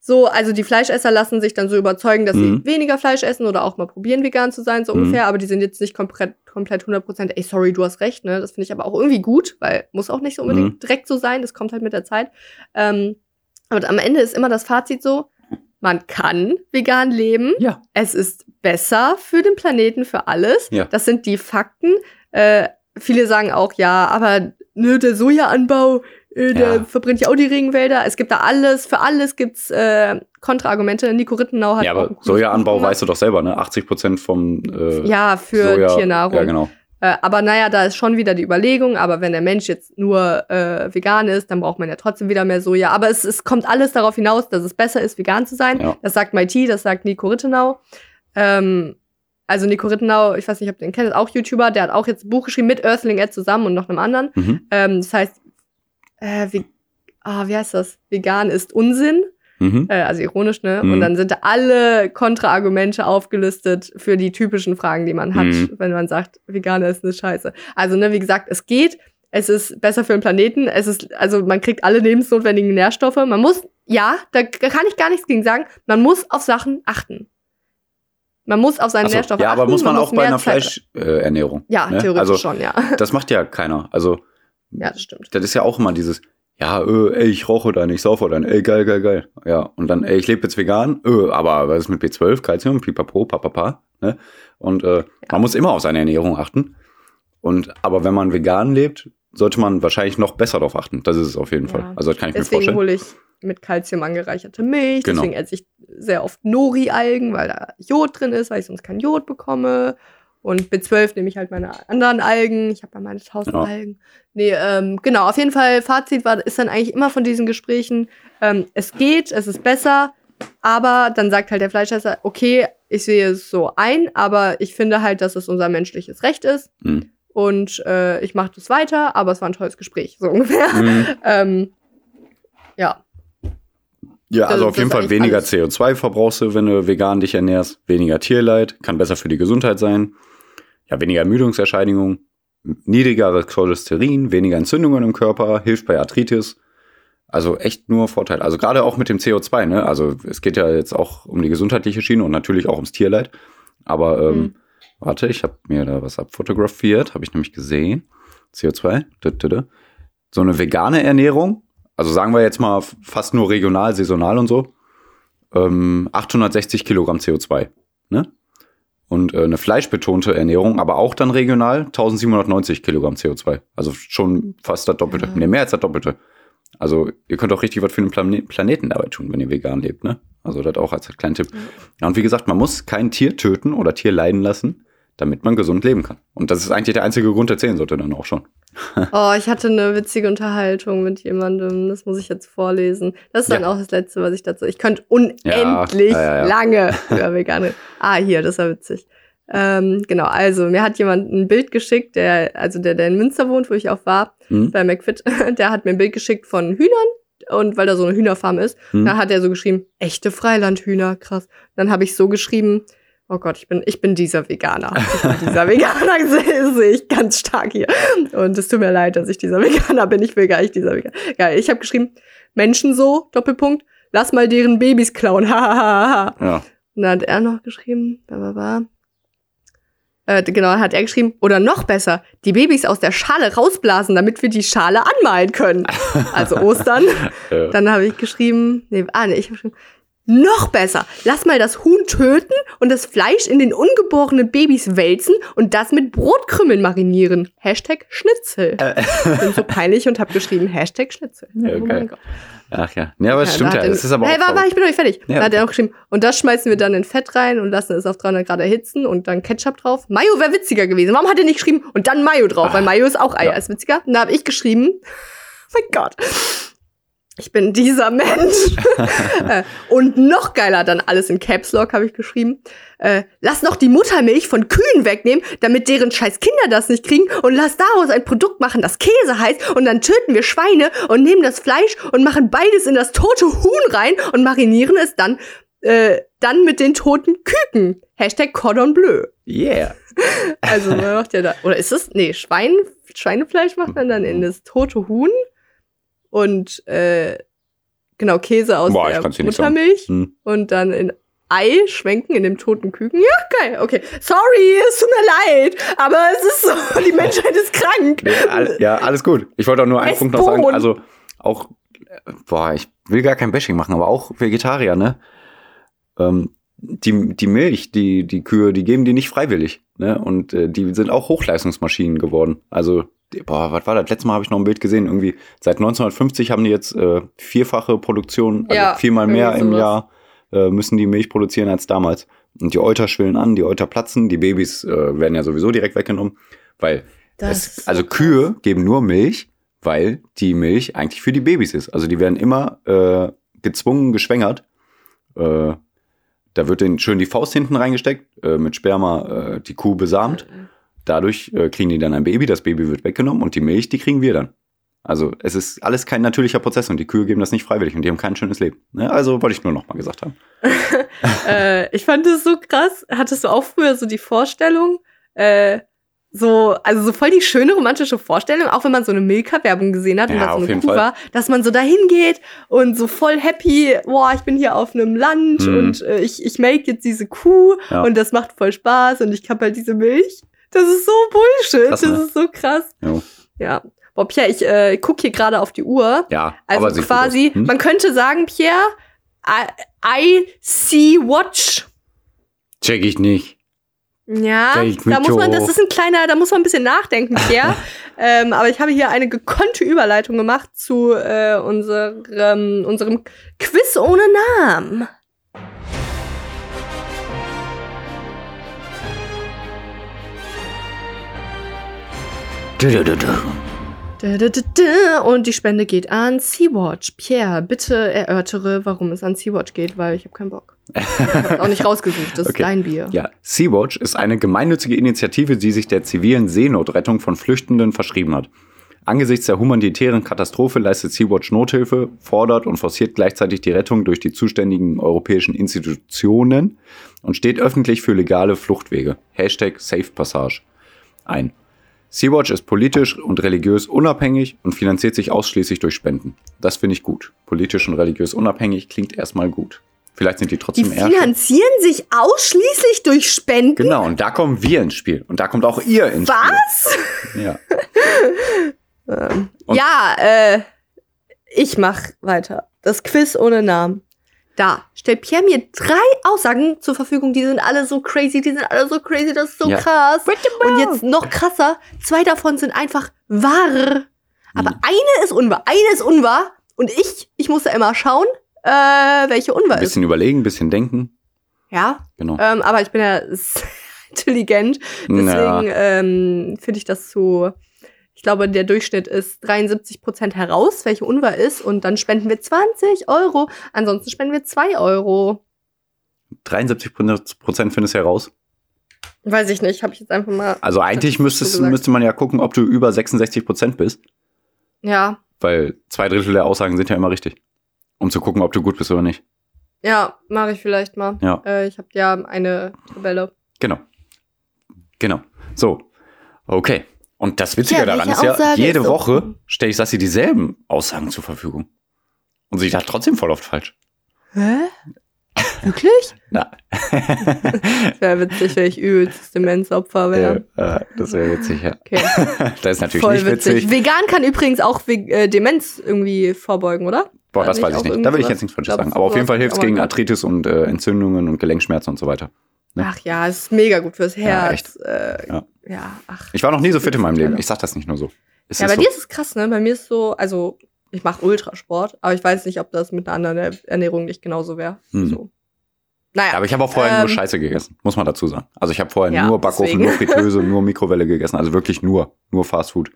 so, also die Fleischesser lassen sich dann so überzeugen, dass Mhm. sie weniger Fleisch essen oder auch mal probieren, vegan zu sein, so Mhm. ungefähr, aber die sind jetzt nicht komplett, komplett 100%, ey, sorry, du hast recht, ne? Das finde ich aber auch irgendwie gut, weil muss auch nicht so unbedingt Mhm. direkt so sein, das kommt halt mit der Zeit. Ähm, aber am Ende ist immer das Fazit so, man kann vegan leben, Ja. es ist besser für den Planeten, für alles. Ja. Das sind die Fakten. Äh, viele sagen auch, ja, aber ne, der Sojaanbau, äh, der Ja. verbrennt ja auch die Regenwälder. Es gibt da alles, für alles gibt's äh, Kontraargumente. Nico Rittenau hat Ja, aber Sojaanbau weißt du doch selber, ne? 80 Prozent vom äh, Ja, für Soja, Tiernahrung. Ja, genau. Äh, aber naja, da ist schon wieder die Überlegung, aber wenn der Mensch jetzt nur äh, vegan ist, dann braucht man ja trotzdem wieder mehr Soja. Aber es, es kommt alles darauf hinaus, dass es besser ist, vegan zu sein. Ja. Das sagt MIT, das sagt Nico Rittenau. Ähm, also Nico Rittenau, ich weiß nicht, ob ihr den kennt, ist auch YouTuber, der hat auch jetzt ein Buch geschrieben mit Earthling Ed zusammen und noch einem anderen. Mhm. Ähm, das heißt, äh, wie, ah, wie heißt das? Vegan ist Unsinn. Mhm. Äh, also ironisch, ne? Mhm. Und dann sind da alle Kontraargumente aufgelistet für die typischen Fragen, die man hat, Mhm. wenn man sagt, vegan ist eine Scheiße. Also, ne, wie gesagt, es geht. Es ist besser für den Planeten. Es ist, also man kriegt alle lebensnotwendigen Nährstoffe. Man muss, ja, da kann ich gar nichts gegen sagen. Man muss auf Sachen achten. Man muss auf seine so, Nährstoffe ja, achten. aber muss man, auch bei mehr einer Fleischernährung. Ja, ne? theoretisch also, schon, ja. Das macht ja keiner. Also, Ja, das stimmt. das ist ja auch immer dieses, ja, äh, ey, ich rauche dann, ich saufe dann, ey, geil, geil, geil. Ja, und dann, ey, ich lebe jetzt vegan, äh, aber was ist mit B12, Calcium, pipapo, papapa, ne? Und äh, man muss immer auf seine Ernährung achten. Und, aber wenn man vegan lebt, sollte man wahrscheinlich noch besser darauf achten. Das ist es auf jeden Ja. Fall. Also, das kann ich mir Deswegen vorstellen. hole ich mit Kalzium angereicherte Milch. Genau. Deswegen esse ich sehr oft Nori-Algen, weil da Jod drin ist, weil ich sonst kein Jod bekomme. Und B12 nehme ich halt meine anderen Algen. Ich habe ja meine 1000 Ja. Algen. Nee, ähm, genau, auf jeden Fall, Fazit war, ist dann eigentlich immer von diesen Gesprächen, ähm, es geht, es ist besser, aber dann sagt halt der Fleischesser, okay, ich sehe es so ein, aber ich finde halt, dass es unser menschliches Recht ist. Mhm. Und äh, ich mache das weiter, aber es war ein tolles Gespräch, so ungefähr. Mhm. (laughs) Ähm, ja, Ja, Das- also auf das jeden ist Fall weniger alles. CO2 verbrauchst du, wenn du vegan dich ernährst, weniger Tierleid, kann besser für die Gesundheit sein, ja, weniger Ermüdungserscheinungen, niedrigeres Cholesterin, weniger Entzündungen im Körper, hilft bei Arthritis. Also echt nur Vorteil. Also gerade auch mit dem CO2, ne? Also es geht ja jetzt auch um die gesundheitliche Schiene und natürlich auch ums Tierleid. Aber ähm, Mhm. warte, ich habe mir da was abfotografiert, habe ich nämlich gesehen. CO2, dü, dü, dü. so eine vegane Ernährung, also sagen wir jetzt mal fast nur regional, saisonal und so, ähm, 860 Kilogramm CO2, ne? Und äh, eine fleischbetonte Ernährung, aber auch dann regional 1790 Kilogramm CO2. Also schon fast das Doppelte. Ja. Nee, mehr als das Doppelte. Also ihr könnt auch richtig was für den Plane Planeten dabei tun, wenn ihr vegan lebt, ne? Also das auch als kleinen Tipp. Ja, und wie gesagt, man muss kein Tier töten oder Tier leiden lassen, damit man gesund leben kann. Und das ist eigentlich der einzige Grund, der zählen sollte dann auch schon. (laughs) Oh, ich hatte eine witzige Unterhaltung mit jemandem. Das muss ich jetzt vorlesen. Das ist dann Ja. auch das Letzte, was ich dazu. Ich könnte unendlich Ja, ja, lange über Vegane. (laughs) Ah, hier, das war witzig. Ähm, genau, also mir hat jemand ein Bild geschickt, der, also der, der in Münster wohnt, wo ich auch war, Hm? bei McFit, (laughs) der hat mir ein Bild geschickt von Hühnern. Und weil da so eine Hühnerfarm ist, Hm? dann hat er so geschrieben, echte Freilandhühner, krass. Dann habe ich so geschrieben, oh Gott, ich bin, ich bin dieser Veganer. Ich bin dieser Veganer (laughs) sehe ich ganz stark hier. Und es tut mir leid, dass ich dieser (laughs) Veganer bin. Ich will gar nicht dieser Veganer. Geil. Ich habe geschrieben, Menschen so, Doppelpunkt, lass mal deren Babys klauen. (laughs) Ja. Und dann hat er noch geschrieben, bla, bla, bla. Äh, genau, hat er geschrieben, oder noch besser, die Babys aus der Schale rausblasen, damit wir die Schale anmalen können. Also Ostern. Dann habe ich geschrieben, nee, ah, nee, ich habe geschrieben, Noch besser. Lass mal das Huhn töten und das Fleisch in den ungeborenen Babys wälzen und das mit Brotkrümmeln marinieren. Hashtag Schnitzel. Äh. Bin so peinlich und habe geschrieben Hashtag Schnitzel. Ja, oh mein Gott. Ach ja. Ja, aber es Ja, stimmt ja. Das ist aber hey, warte, warte, ich bin noch nicht fertig. Ja, da hat er okay. auch geschrieben, und das schmeißen wir dann in Fett rein und lassen es auf 300 Grad erhitzen und dann Ketchup drauf. Mayo wäre witziger gewesen. Warum hat er nicht geschrieben und dann Mayo drauf? Weil Mayo ist auch Eier, ja. ist witziger. Und da habe ich geschrieben, oh (laughs) mein Gott, ich bin dieser Mensch. (laughs) Äh, und noch geiler, dann alles in Caps Lock habe ich geschrieben. Äh, lass noch die Muttermilch von Kühen wegnehmen, damit deren scheiß Kinder das nicht kriegen und lass daraus ein Produkt machen, das Käse heißt und dann töten wir Schweine und nehmen das Fleisch und machen beides in das tote Huhn rein und marinieren es dann äh, dann mit den toten Küken. Hashtag Cordon Bleu. Yeah. (laughs) Also man macht ja da, oder ist es? Nee, Schwein, Schweinefleisch macht man dann in das tote Huhn und äh, genau Käse aus Boah, der. Muttermilch Hm. und dann in Ei schwenken in dem toten Küken. Ja, geil, okay. Sorry, es tut mir leid, aber es ist so, (laughs) die Menschheit ist krank. Nee, all, ja, alles gut. Ich wollte auch nur einen Punkt noch sagen. Also auch, boah, ich will gar kein Bashing machen, aber auch Vegetarier, ne? Ähm, die, die Milch, die, die Kühe, die geben die nicht freiwillig. Ne? Und äh, die sind auch Hochleistungsmaschinen geworden. Also, boah, was war das? Letztes Mal habe ich noch ein Bild gesehen. Irgendwie seit 1950 haben die jetzt äh, vierfache Produktion, also Ja, viermal mehr im. Jahr äh, müssen die Milch produzieren als damals. Und die Euter schwillen an, die Euter platzen, die Babys äh, werden ja sowieso direkt weggenommen, weil es, also. Kühe geben nur Milch, weil die Milch eigentlich für die Babys ist. Also die werden immer äh, gezwungen geschwängert. Äh, da wird denen schön die Faust hinten reingesteckt, äh, mit Sperma äh, die Kuh besamt. Dadurch äh, kriegen die dann ein Baby, das Baby wird weggenommen und die Milch, die kriegen wir dann. Also es ist alles kein natürlicher Prozess und die Kühe geben das nicht freiwillig und die haben kein schönes Leben. Ne? Also wollte ich nur noch mal gesagt haben. (laughs) äh, ich fand es so krass. Hattest du auch früher so die Vorstellung, äh, so, also so voll die schöne romantische Vorstellung, auch wenn man so eine Milka-Werbung gesehen hat und Ja, da so auf eine Kuh Fall. war, dass man so dahin geht und so voll happy, boah, ich bin hier auf einem Land Mhm. und äh, ich, ich melke jetzt diese Kuh Ja. und das macht voll Spaß und ich hab halt diese Milch. Das ist so Bullshit. Krass, das ne? ist so krass. Jo. Ja. Boah, Pierre, ich äh, guck hier gerade auf die Uhr. Ja, Also quasi. Hm? man könnte sagen, Pierre, I, I see watch. Check ich nicht. Ja, da muss man, das ist ein kleiner, da muss man ein bisschen nachdenken, Pierre. (laughs) ähm, aber ich habe hier eine gekonnte Überleitung gemacht zu äh, unserem, unserem Quiz ohne Namen. Und die Spende geht an Sea-Watch. Pierre, bitte erörtere, warum es an Sea-Watch geht, weil ich habe keinen Bock. (laughs) Ich habe auch nicht rausgesucht, das Okay. ist dein Bier. Ja, Sea-Watch ist eine gemeinnützige Initiative, die sich der zivilen Seenotrettung von Flüchtenden verschrieben hat. Angesichts der humanitären Katastrophe leistet Sea-Watch Nothilfe, fordert und forciert gleichzeitig die Rettung durch die zuständigen europäischen Institutionen und steht öffentlich für legale Fluchtwege. Hashtag Safe Passage ein. Sea-Watch ist politisch und religiös unabhängig und finanziert sich ausschließlich durch Spenden. Das finde ich gut. Politisch und religiös unabhängig klingt erstmal gut. Vielleicht sind die Die trotzdem eher. finanzieren sich ausschließlich durch Spenden. Genau, und da kommen wir ins Spiel. Und da kommt auch ihr ins Was? Spiel. Ja. (laughs) Und- Ja, äh, ich mach weiter. Das Quiz ohne Namen. Da stellt Pierre mir drei Aussagen zur Verfügung, die sind alle so crazy, die sind alle so crazy, das ist so Ja. krass. Und jetzt noch krasser, zwei davon sind einfach wahr. Aber Mhm. eine ist unwahr, eine ist unwahr. Und ich, ich musste immer schauen, äh, welche unwahr Ein ist. bisschen überlegen, ein bisschen denken. Ja, Genau. ähm, aber ich bin ja (laughs) intelligent. Deswegen Ja. ähm, finde ich das so. Ich glaube, der Durchschnitt ist 73 Prozent heraus, welche unwahr ist. Und dann spenden wir 20 Euro. Ansonsten spenden wir 2 Euro. 73 Prozent findest du heraus. Weiß ich nicht, habe ich jetzt einfach mal. Also eigentlich so müsstest, müsste man ja gucken, ob du über 66 Prozent bist. Ja, Weil zwei Drittel der Aussagen sind ja immer richtig. Um zu gucken, ob du gut bist oder nicht. ja, mache ich vielleicht mal. Ja. Äh, ich habe ja eine Tabelle. Genau. Genau. So. Okay. Und das Witzige Ja, daran ist ja, Aussage jede ist so? Woche stelle ich Sassi dieselben Aussagen zur Verfügung. Und sie sagt trotzdem voll oft falsch. Hä? (laughs) Wirklich? Na. (laughs) Wäre witzig, wenn ich übelstes Demenzopfer wäre. ja, das wäre witzig, ja. Okay. (laughs) das ist natürlich Voll nicht witzig. witzig. Vegan kann übrigens auch äh, Demenz irgendwie vorbeugen, oder? Boah, das weiß ich nicht. Da will ich jetzt nichts Falsches sagen. Aber auf jeden Fall hilft es gegen. Arthritis und äh, Entzündungen und Gelenkschmerzen und so weiter. Ne? Ach ja, es ist mega gut fürs Ja, Herz. echt. Äh, Ja. Ja. ach. Ich war noch nie so fit in meinem Leben. Ich sag das nicht nur so. Es Ja, bei so. dir ist es krass, ne? Bei mir ist so, also ich mache Ultrasport, aber ich weiß nicht, ob das mit einer anderen Er- Ernährung nicht genauso wäre. Hm. So. Naja. Ja, aber ich habe auch vorher Ähm, nur Scheiße gegessen, muss man dazu sagen. Also ich habe vorher Ja, nur Backofen, deswegen. nur (laughs) Fritteuse, nur Mikrowelle gegessen. Also wirklich nur, nur Fast Food.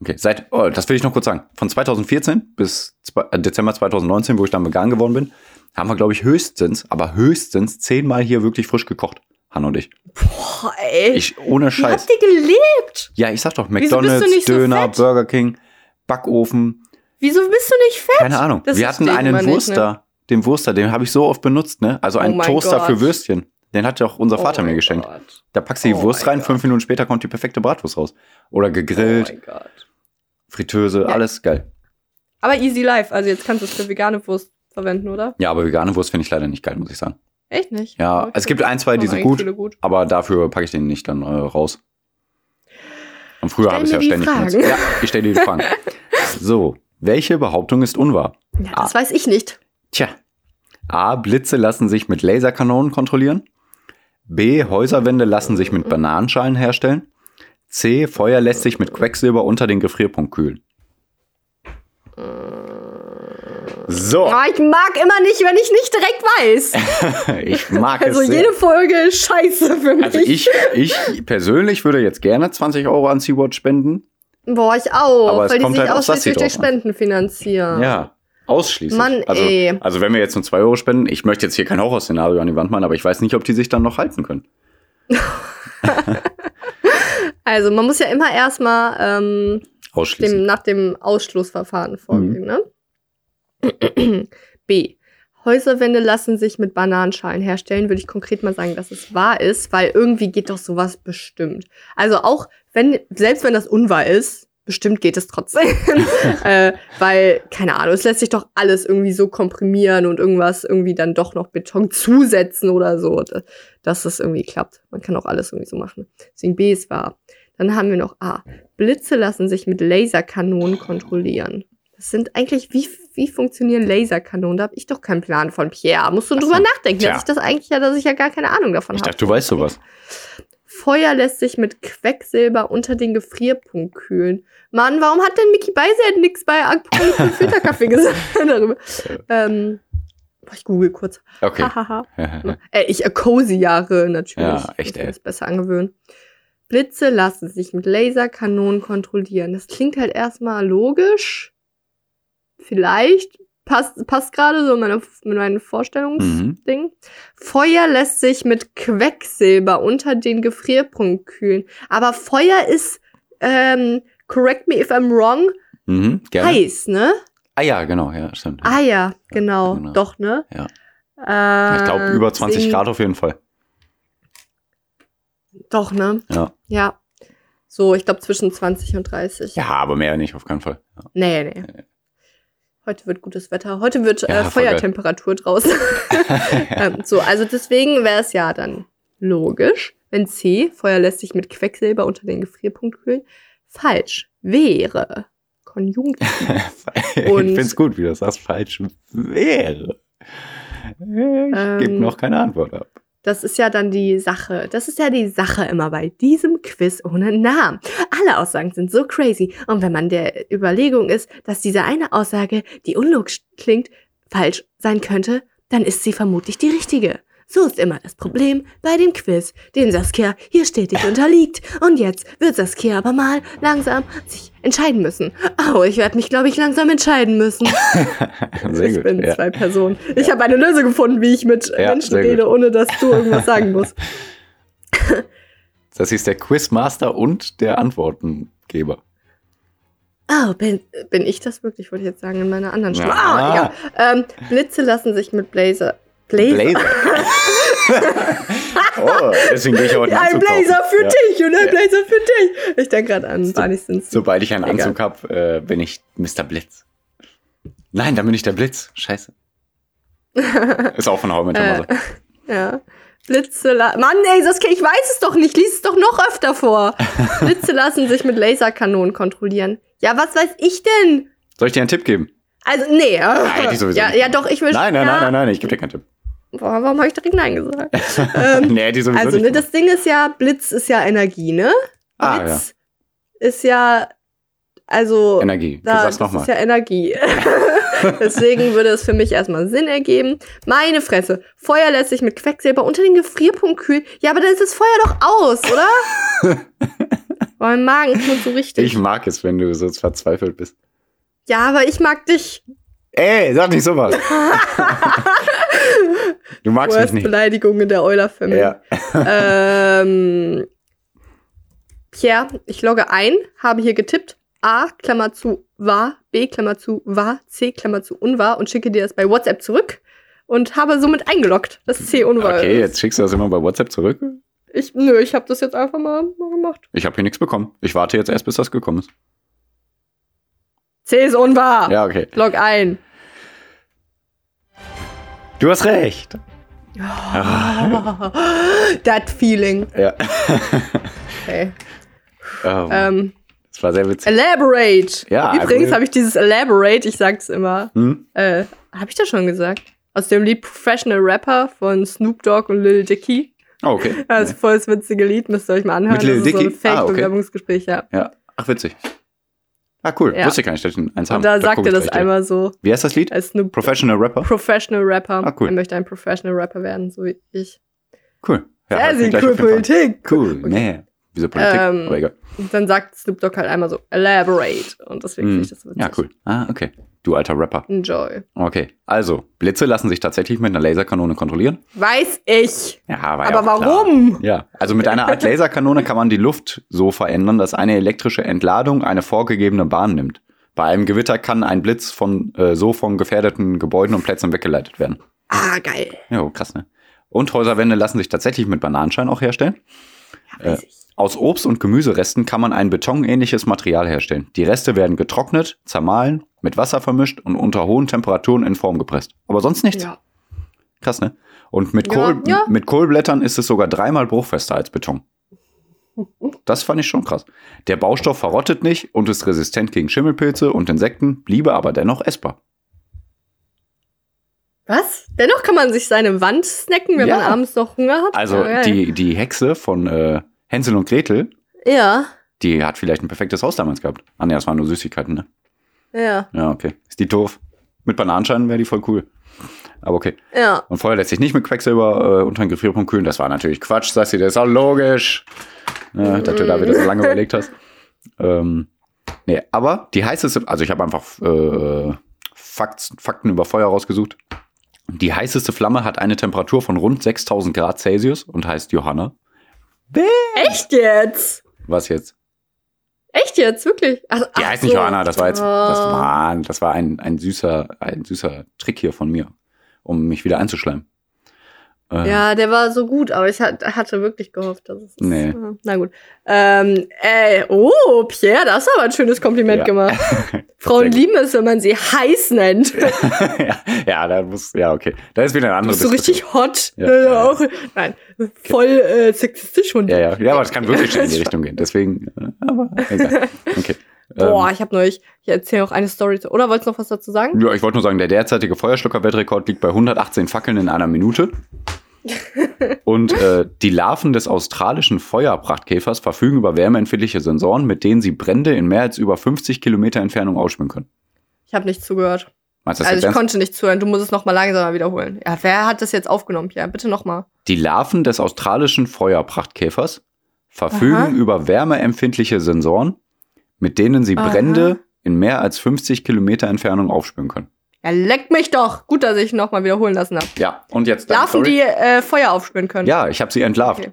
Okay, seit, oh, das will ich noch kurz sagen. Von 2014 bis äh, Dezember 2019, wo ich dann vegan geworden bin, haben wir, glaube ich, höchstens, aber höchstens zehnmal hier wirklich frisch gekocht. Hanna und ich. boah, ey. Ich, ohne Wie Scheiß. habt ihr gelebt? Ja, ich sag doch, McDonalds, so Döner, fett? Burger King, Backofen, Wieso bist du nicht fett? keine Ahnung. Das Wir hatten einen man nicht, Wurster, den Wurster, den habe ich so oft benutzt, ne? Also Oh einen mein Toaster Gott. für Würstchen. Den hat ja auch unser Vater Oh mir geschenkt. Gott. Da packst du die Oh Wurst rein, Gott. fünf Minuten später kommt die perfekte Bratwurst raus. Oder gegrillt, Oh mein Gott. Fritteuse, Ja. alles geil. Aber easy life, also jetzt kannst du es für vegane Wurst verwenden, oder? Ja, aber vegane Wurst finde ich leider nicht geil, muss ich sagen. Echt nicht? Ja, Okay. es gibt ein, zwei, die sind gut, gut. aber dafür packe ich den nicht dann äh, raus. Und früher habe ich ja ständig Fragen. benutzt. Ja, ich stelle dir die Fragen. (laughs) so, welche Behauptung ist unwahr? Ja, das weiß ich nicht. Tja. A. Blitze lassen sich mit Laserkanonen kontrollieren. B. Häuserwände lassen sich mit Bananenschalen herstellen. C. Feuer lässt sich mit Quecksilber unter den Gefrierpunkt kühlen. So, Ah, ich mag immer nicht, wenn ich nicht direkt weiß. (laughs) ich mag Also es sehr. jede Folge ist scheiße für mich. Also ich, ich persönlich würde jetzt gerne 20 Euro an Sea-Watch spenden. Boah, ich auch. Aber weil die sich halt ausschließlich durch. Spenden finanzieren. Ja, ausschließlich. Mann, also, ey. also wenn wir jetzt nur 2 Euro spenden, ich möchte jetzt hier kein Horrorszenario an die Wand malen, aber ich weiß nicht, ob die sich dann noch halten können. (laughs) Also man muss ja immer erstmal ähm, dem, nach dem Ausschlussverfahren vorgehen, Mhm. ne? B. Häuserwände lassen sich mit Bananenschalen herstellen, würde ich konkret mal sagen, dass es wahr ist, weil irgendwie geht doch sowas bestimmt. Also auch wenn, selbst wenn das unwahr ist, bestimmt geht es trotzdem. (laughs) äh, weil, keine Ahnung, es lässt sich doch alles irgendwie so komprimieren und irgendwas irgendwie dann doch noch Beton zusetzen oder so, da- dass das irgendwie klappt. Man kann auch alles irgendwie so machen. Deswegen B ist wahr. Dann haben wir noch A. Blitze lassen sich mit Laserkanonen kontrollieren. Das sind eigentlich, wie, wie funktionieren Laserkanonen? Da habe ich doch keinen Plan von, Pierre. Musst du Ach drüber nachdenken, Tja. dass ich das eigentlich ja, dass ich ja gar keine Ahnung davon Ich habe. dachte, du weißt sowas. Feuer lässt sich mit Quecksilber unter den Gefrierpunkt kühlen. Mann, warum hat denn Mickey Beisenherz nichts bei Apokalypse Filterkaffee (laughs) gesagt (laughs) darüber? Ähm, ich google kurz. Okay. (laughs) Äh, ich äh, cozy Jahre natürlich. Ja, echt, ey. Das besser angewöhnen. Blitze lassen sich mit Laserkanonen kontrollieren. Das klingt halt erstmal logisch. Vielleicht passt, passt gerade so in meine, mit meinen Vorstellungsding. Mhm. Feuer lässt sich mit Quecksilber unter den Gefrierpunkt kühlen. Aber Feuer ist, ähm, correct me if I'm wrong, Mhm, gerne. heiß, ne? Ah ja, genau, ja, stimmt. Ah ja, genau. genau. Doch, ne? Ja. Äh, ich glaube, über 20 deswegen- Grad auf jeden Fall. Doch, ne? Ja. Ja. So, ich glaube zwischen 20 und 30. Ja, aber mehr nicht, auf keinen Fall. Ja. Nee, nee. Heute wird gutes Wetter. Heute wird Ja, äh, geil. Feuertemperatur draußen. (laughs) ähm, so, also deswegen wäre es ja dann logisch, wenn C, Feuer lässt sich mit Quecksilber unter den Gefrierpunkt kühlen, falsch wäre. Konjunktiv. (laughs) ich Und- finde es gut, wie du das sagst, falsch wäre. Ich gebe Ähm, noch keine Antwort ab. Das ist ja dann die Sache. Das ist ja die Sache immer bei diesem Quiz ohne Namen. Alle Aussagen sind so crazy. Und wenn man der Überlegung ist, dass diese eine Aussage, die unlogisch klingt, falsch sein könnte, dann ist sie vermutlich die richtige. So ist immer das Problem bei dem Quiz, dem Saskia hier stetig unterliegt. Und jetzt wird Saskia aber mal langsam sich entscheiden müssen. Oh, ich werde mich, glaube ich, langsam entscheiden müssen. (laughs) Sehr ich gut. bin ja. zwei Personen. Ich habe eine Lösung gefunden, wie ich mit Ja, Menschen rede, gut. ohne dass du irgendwas (laughs) sagen musst. Das ist der Quizmaster und der Antwortengeber. Oh, bin, bin ich das wirklich, wollte ich jetzt sagen, in meiner anderen Stimme. Ja. Ah, ja. Ähm, Blitze lassen sich mit Blazer. Blazer. Blazer. (laughs) deswegen gehe ich heute ein Blazer kaufen. für Ja. dich und ein Blazer für dich. Ich denke gerade an So- Barney Stinson. Sobald ich einen Egal. Anzug habe, äh, bin ich Mr. Blitz. Nein, dann bin ich der Blitz. Scheiße. (laughs) Ist auch von Your Äh, Mother. Ja. Blitze la Mann, ey, Saskia, ich weiß es doch nicht. Lies es doch noch öfter vor. (laughs) Blitze lassen sich mit Laserkanonen kontrollieren. Ja, was weiß ich denn? Soll ich dir einen Tipp geben? Also, nee. sowieso ja, ja, doch, ich will Nein, nein, ja, nein, nein, nein, ich gebe dir keinen Tipp. Boah, warum habe ich direkt Nein gesagt? (laughs) ähm, nee, ich sowieso also, ne, das Ding ist ja, Blitz ist ja Energie, ne? Ah, Blitz ist ja, also, Energie. Du da, sagst das ist nochmal. ja Energie. (laughs) Deswegen würde es für mich erstmal Sinn ergeben. Meine Fresse. Feuer lässt sich mit Quecksilber unter den Gefrierpunkt kühlen. Ja, aber dann ist das Feuer doch aus, oder? (laughs) Boah, mein Magen knurrt so richtig. Ich mag es, wenn du so verzweifelt bist. ja, aber ich mag dich. Ey, sag nicht sowas. (laughs) du magst mich Worst nicht. Beleidigung in der Euler-Family. Ja. Ähm, Pierre, ich logge ein, habe hier getippt. A, Klammer zu, wahr. B, Klammer zu, wahr. C, Klammer zu, unwahr. Und schicke dir das bei WhatsApp zurück. Und habe somit eingeloggt, dass C unwahr Okay, ist. jetzt schickst du das immer bei WhatsApp zurück. Ich, nö, ich habe das jetzt einfach mal, mal gemacht. Ich habe hier nichts bekommen. Ich warte jetzt erst, bis das gekommen ist. C ist unwahr. Ja, okay. Log ein. Du hast recht. (laughs) That feeling. Ja. (laughs) Okay. Oh, Ähm, das war sehr witzig. elaborate. Ja, Übrigens also- habe ich dieses elaborate, ich sag's immer. Hm? Äh, habe ich das schon gesagt? Aus dem Lied Professional Rapper von Snoop Dogg und Lil Dicky. Oh, okay. (laughs) Das ist voll das witzige Lied, müsst ihr euch mal anhören. Mit Lil das ist so ein Dicky? Ah, okay. Fake-Bewerbungsgespräch, ja. Ja. Ach, witzig. Ah, cool. Ja. Wusste ich gar nicht, dass ich eins haben. Und da sagt er das einmal so, Wie heißt das Lied? als Snoop Professional Rapper? Professional Rapper. Ah, cool. Er möchte ein Professional Rapper werden, so wie ich. Cool. Ja, Sehr, sehr cool. Politik. Cool. Okay. Nee. Wieso Politik? Ähm, Aber egal. Und dann sagt Snoop Dogg halt einmal so, elaborate. Und deswegen Hm. finde ich das so witzig. Ja, cool. Ah, okay. Du alter Rapper. Enjoy. Okay. Also, Blitze lassen sich tatsächlich mit einer Laserkanone kontrollieren. Weiß ich. Ja, war ja Aber klar. warum? Ja, also mit einer Art Laserkanone kann man die Luft so verändern, dass eine elektrische Entladung eine vorgegebene Bahn nimmt. Bei einem Gewitter kann ein Blitz von äh, so von gefährdeten Gebäuden und Plätzen weggeleitet werden. Ah, geil. Ja, krass, ne? Und Häuserwände lassen sich tatsächlich mit Bananenschein auch herstellen. Ja, weiß Äh, ich. Aus Obst- und Gemüseresten kann man ein betonähnliches Material herstellen. Die Reste werden getrocknet, zermahlen, mit Wasser vermischt und unter hohen Temperaturen in Form gepresst. Aber sonst nichts. Ja. Krass, ne? Und mit, Kohl, ja. mit Kohlblättern ist es sogar dreimal bruchfester als Beton. Das fand ich schon krass. Der Baustoff verrottet nicht und ist resistent gegen Schimmelpilze und Insekten, bliebe aber dennoch essbar. Was? Dennoch kann man sich seine Wand snacken, wenn Ja. man abends noch Hunger hat? Also geil. die, die Hexe von äh, Hänsel und Gretel, Ja, die hat vielleicht ein perfektes Haus damals gehabt. Ah ne, das waren nur Süßigkeiten, ne? Ja, Ja, okay. Ist die doof? Mit Bananenscheinen wäre die voll cool. Aber okay. ja. Und Feuer lässt sich nicht mit Quecksilber äh, unter den Gefrierpunkt kühlen. Das war natürlich Quatsch, Sassi. Das ist auch logisch. Ja, dass du da wieder so lange überlegt hast. Ähm, nee, aber die heißeste, also ich habe einfach äh, Fakt, Fakten über Feuer rausgesucht. Die heißeste Flamme hat eine Temperatur von rund 6000 Grad Celsius und heißt Johanna. Echt jetzt? Was jetzt? Echt jetzt? Wirklich? Ach, Die ach heißt nicht so. Johanna, das war jetzt, das Ah. war, das war ein, ein süßer, ein süßer Trick hier von mir, um mich wieder einzuschleimen. Äh, Ja, der war so gut, aber ich hat- hatte wirklich gehofft, dass es. Nee. Ah, Na gut. Ähm, ey, oh, Pierre, das ist aber ein schönes Kompliment Ja. gemacht. (laughs) Frauen lieben es, wenn man sie heiß nennt. (laughs) ja, ja, da muss, ja, okay. Da ist wieder eine andere Bist du richtig hot? Ja, Ja, ja. auch. Nein, voll äh, sexistisch und. Ja, ja, ja, aber es kann wirklich schnell in die (laughs) Richtung gehen. Deswegen, äh, aber egal. Okay. Boah, Ähm, ich habe neulich, ich erzähle noch eine Story. Oder wolltest du noch was dazu sagen? ja, ich wollte nur sagen, der derzeitige Feuerschlucker-Weltrekord liegt bei 118 Fackeln in einer Minute. (laughs) Und äh, die Larven des australischen Feuerprachtkäfers verfügen über wärmeempfindliche Sensoren, mit denen sie Brände in mehr als über 50 Kilometer Entfernung ausspüren können. Ich habe nicht zugehört. Meinst du das Also ich ernst? konnte nicht zuhören. Du musst es noch mal langsamer wiederholen. Ja, wer hat das jetzt aufgenommen? Ja, bitte noch mal. Die Larven des australischen Feuerprachtkäfers verfügen Aha. über wärmeempfindliche Sensoren, mit denen sie Aha. Brände in mehr als 50 Kilometer Entfernung aufspüren können. Ja, leck mich doch. Gut, dass ich noch mal wiederholen lassen habe. Ja, und jetzt Larven, die äh, Feuer aufspüren können. Ja, ich habe sie entlarvt. Okay.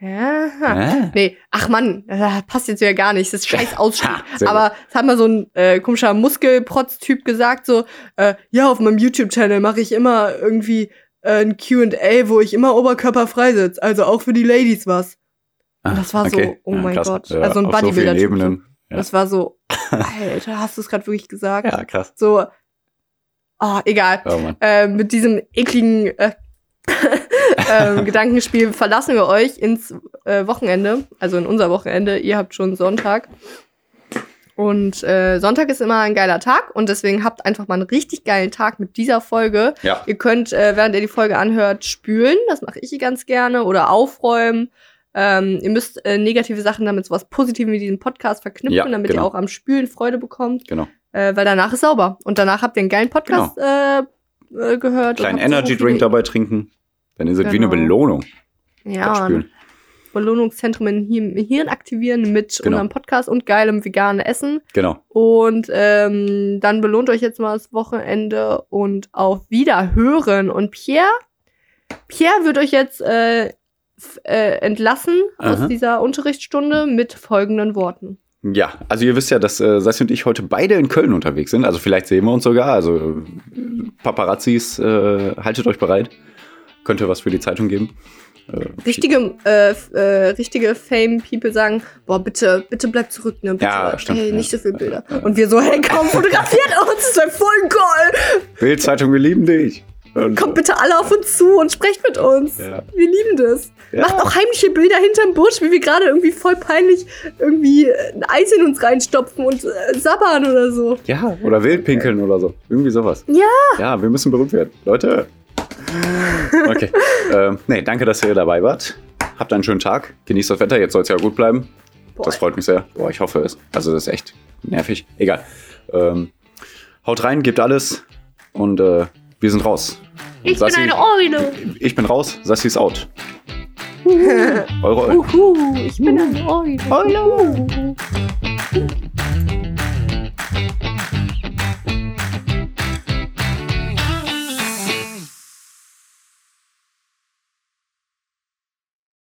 Ja. Äh? Nee, ach Mann, das passt jetzt wieder gar nicht. Das ist (laughs) scheiß. Ha, sehr Aber es hat mal so ein äh, komischer Muskelprotz-Typ gesagt, so, äh, ja, auf meinem YouTube-Channel mache ich immer irgendwie äh, ein Q&A, wo ich immer oberkörperfrei sitze. Also auch für die Ladies was. Und das war so, oh mein Gott. Ja, Also ein so Bodybuilder-Typ. Ebenen. Ja. Das war so, (laughs) Alter, hast du es gerade wirklich gesagt? Ja, krass. So, ah, egal. Oh. Äh, mit diesem ekligen äh, (laughs) ähm, (laughs) Gedankenspiel verlassen wir euch ins äh, Wochenende, also in unser Wochenende. Ihr habt schon Sonntag. Und äh, Sonntag ist immer ein geiler Tag und deswegen habt einfach mal einen richtig geilen Tag mit dieser Folge. Ja. Ihr könnt, äh, während ihr die Folge anhört, spülen. Das mache ich ganz gerne. Oder aufräumen. Ähm, ihr müsst äh, negative Sachen damit so was Positivem wie diesen Podcast verknüpfen, Ja, damit genau. ihr auch am Spülen Freude bekommt. Genau. Äh, weil danach ist sauber. Und danach habt ihr einen geilen Podcast äh, äh, gehört. Kleinen Energy Drink dabei trinken. Dann ist es wie eine Genau. Belohnung. Ja. Belohnungszentrum im Hirn, Hirn aktivieren mit Genau. unserem Podcast und geilem veganen Essen. Genau. Und ähm, dann belohnt euch jetzt mal das Wochenende und auf Wiederhören. Und Pierre, Pierre wird euch jetzt äh, äh, entlassen Aha. aus dieser Unterrichtsstunde mit folgenden Worten. Ja, also ihr wisst ja, dass äh, Sassi und ich heute beide in Köln unterwegs sind. Also vielleicht sehen wir uns sogar. Also äh, Paparazzis, äh, haltet euch bereit. Könnte was für die Zeitung geben. Äh, Richtige, äh, äh, richtige Fame-People sagen, boah, bitte, bitte bleib zurück, ne? Bitte, Ja, stimmt, Hey, nicht so viele Bilder. Und wir so, hey, komm, fotografiert (laughs) uns, das wäre voll geil. Bild-Zeitung, wir lieben dich. Und, Kommt bitte alle auf uns zu und sprecht mit uns. Ja. Wir lieben das. Ja. Macht auch heimliche Bilder hinterm Busch, wie wir gerade irgendwie voll peinlich irgendwie äh, ein Eis in uns reinstopfen und äh, sabbern oder so. Ja, oder Wildpinkeln oder so. Irgendwie sowas. Ja. Ja, wir müssen berühmt werden. Leute. (laughs) Okay. ähm, nee, danke, dass ihr dabei wart. Habt einen schönen Tag. Genießt das Wetter. Jetzt soll es ja gut bleiben. Boah. Das freut mich sehr. Boah, ich hoffe es. Also, das ist echt nervig. Egal. Ähm, haut rein, gebt alles. Und äh, wir sind raus. Ich bin Sassi- eine Eule. Ich bin raus. Sassi ist out. Eure Eulen. Uhu, ich bin eine Eule. Eule.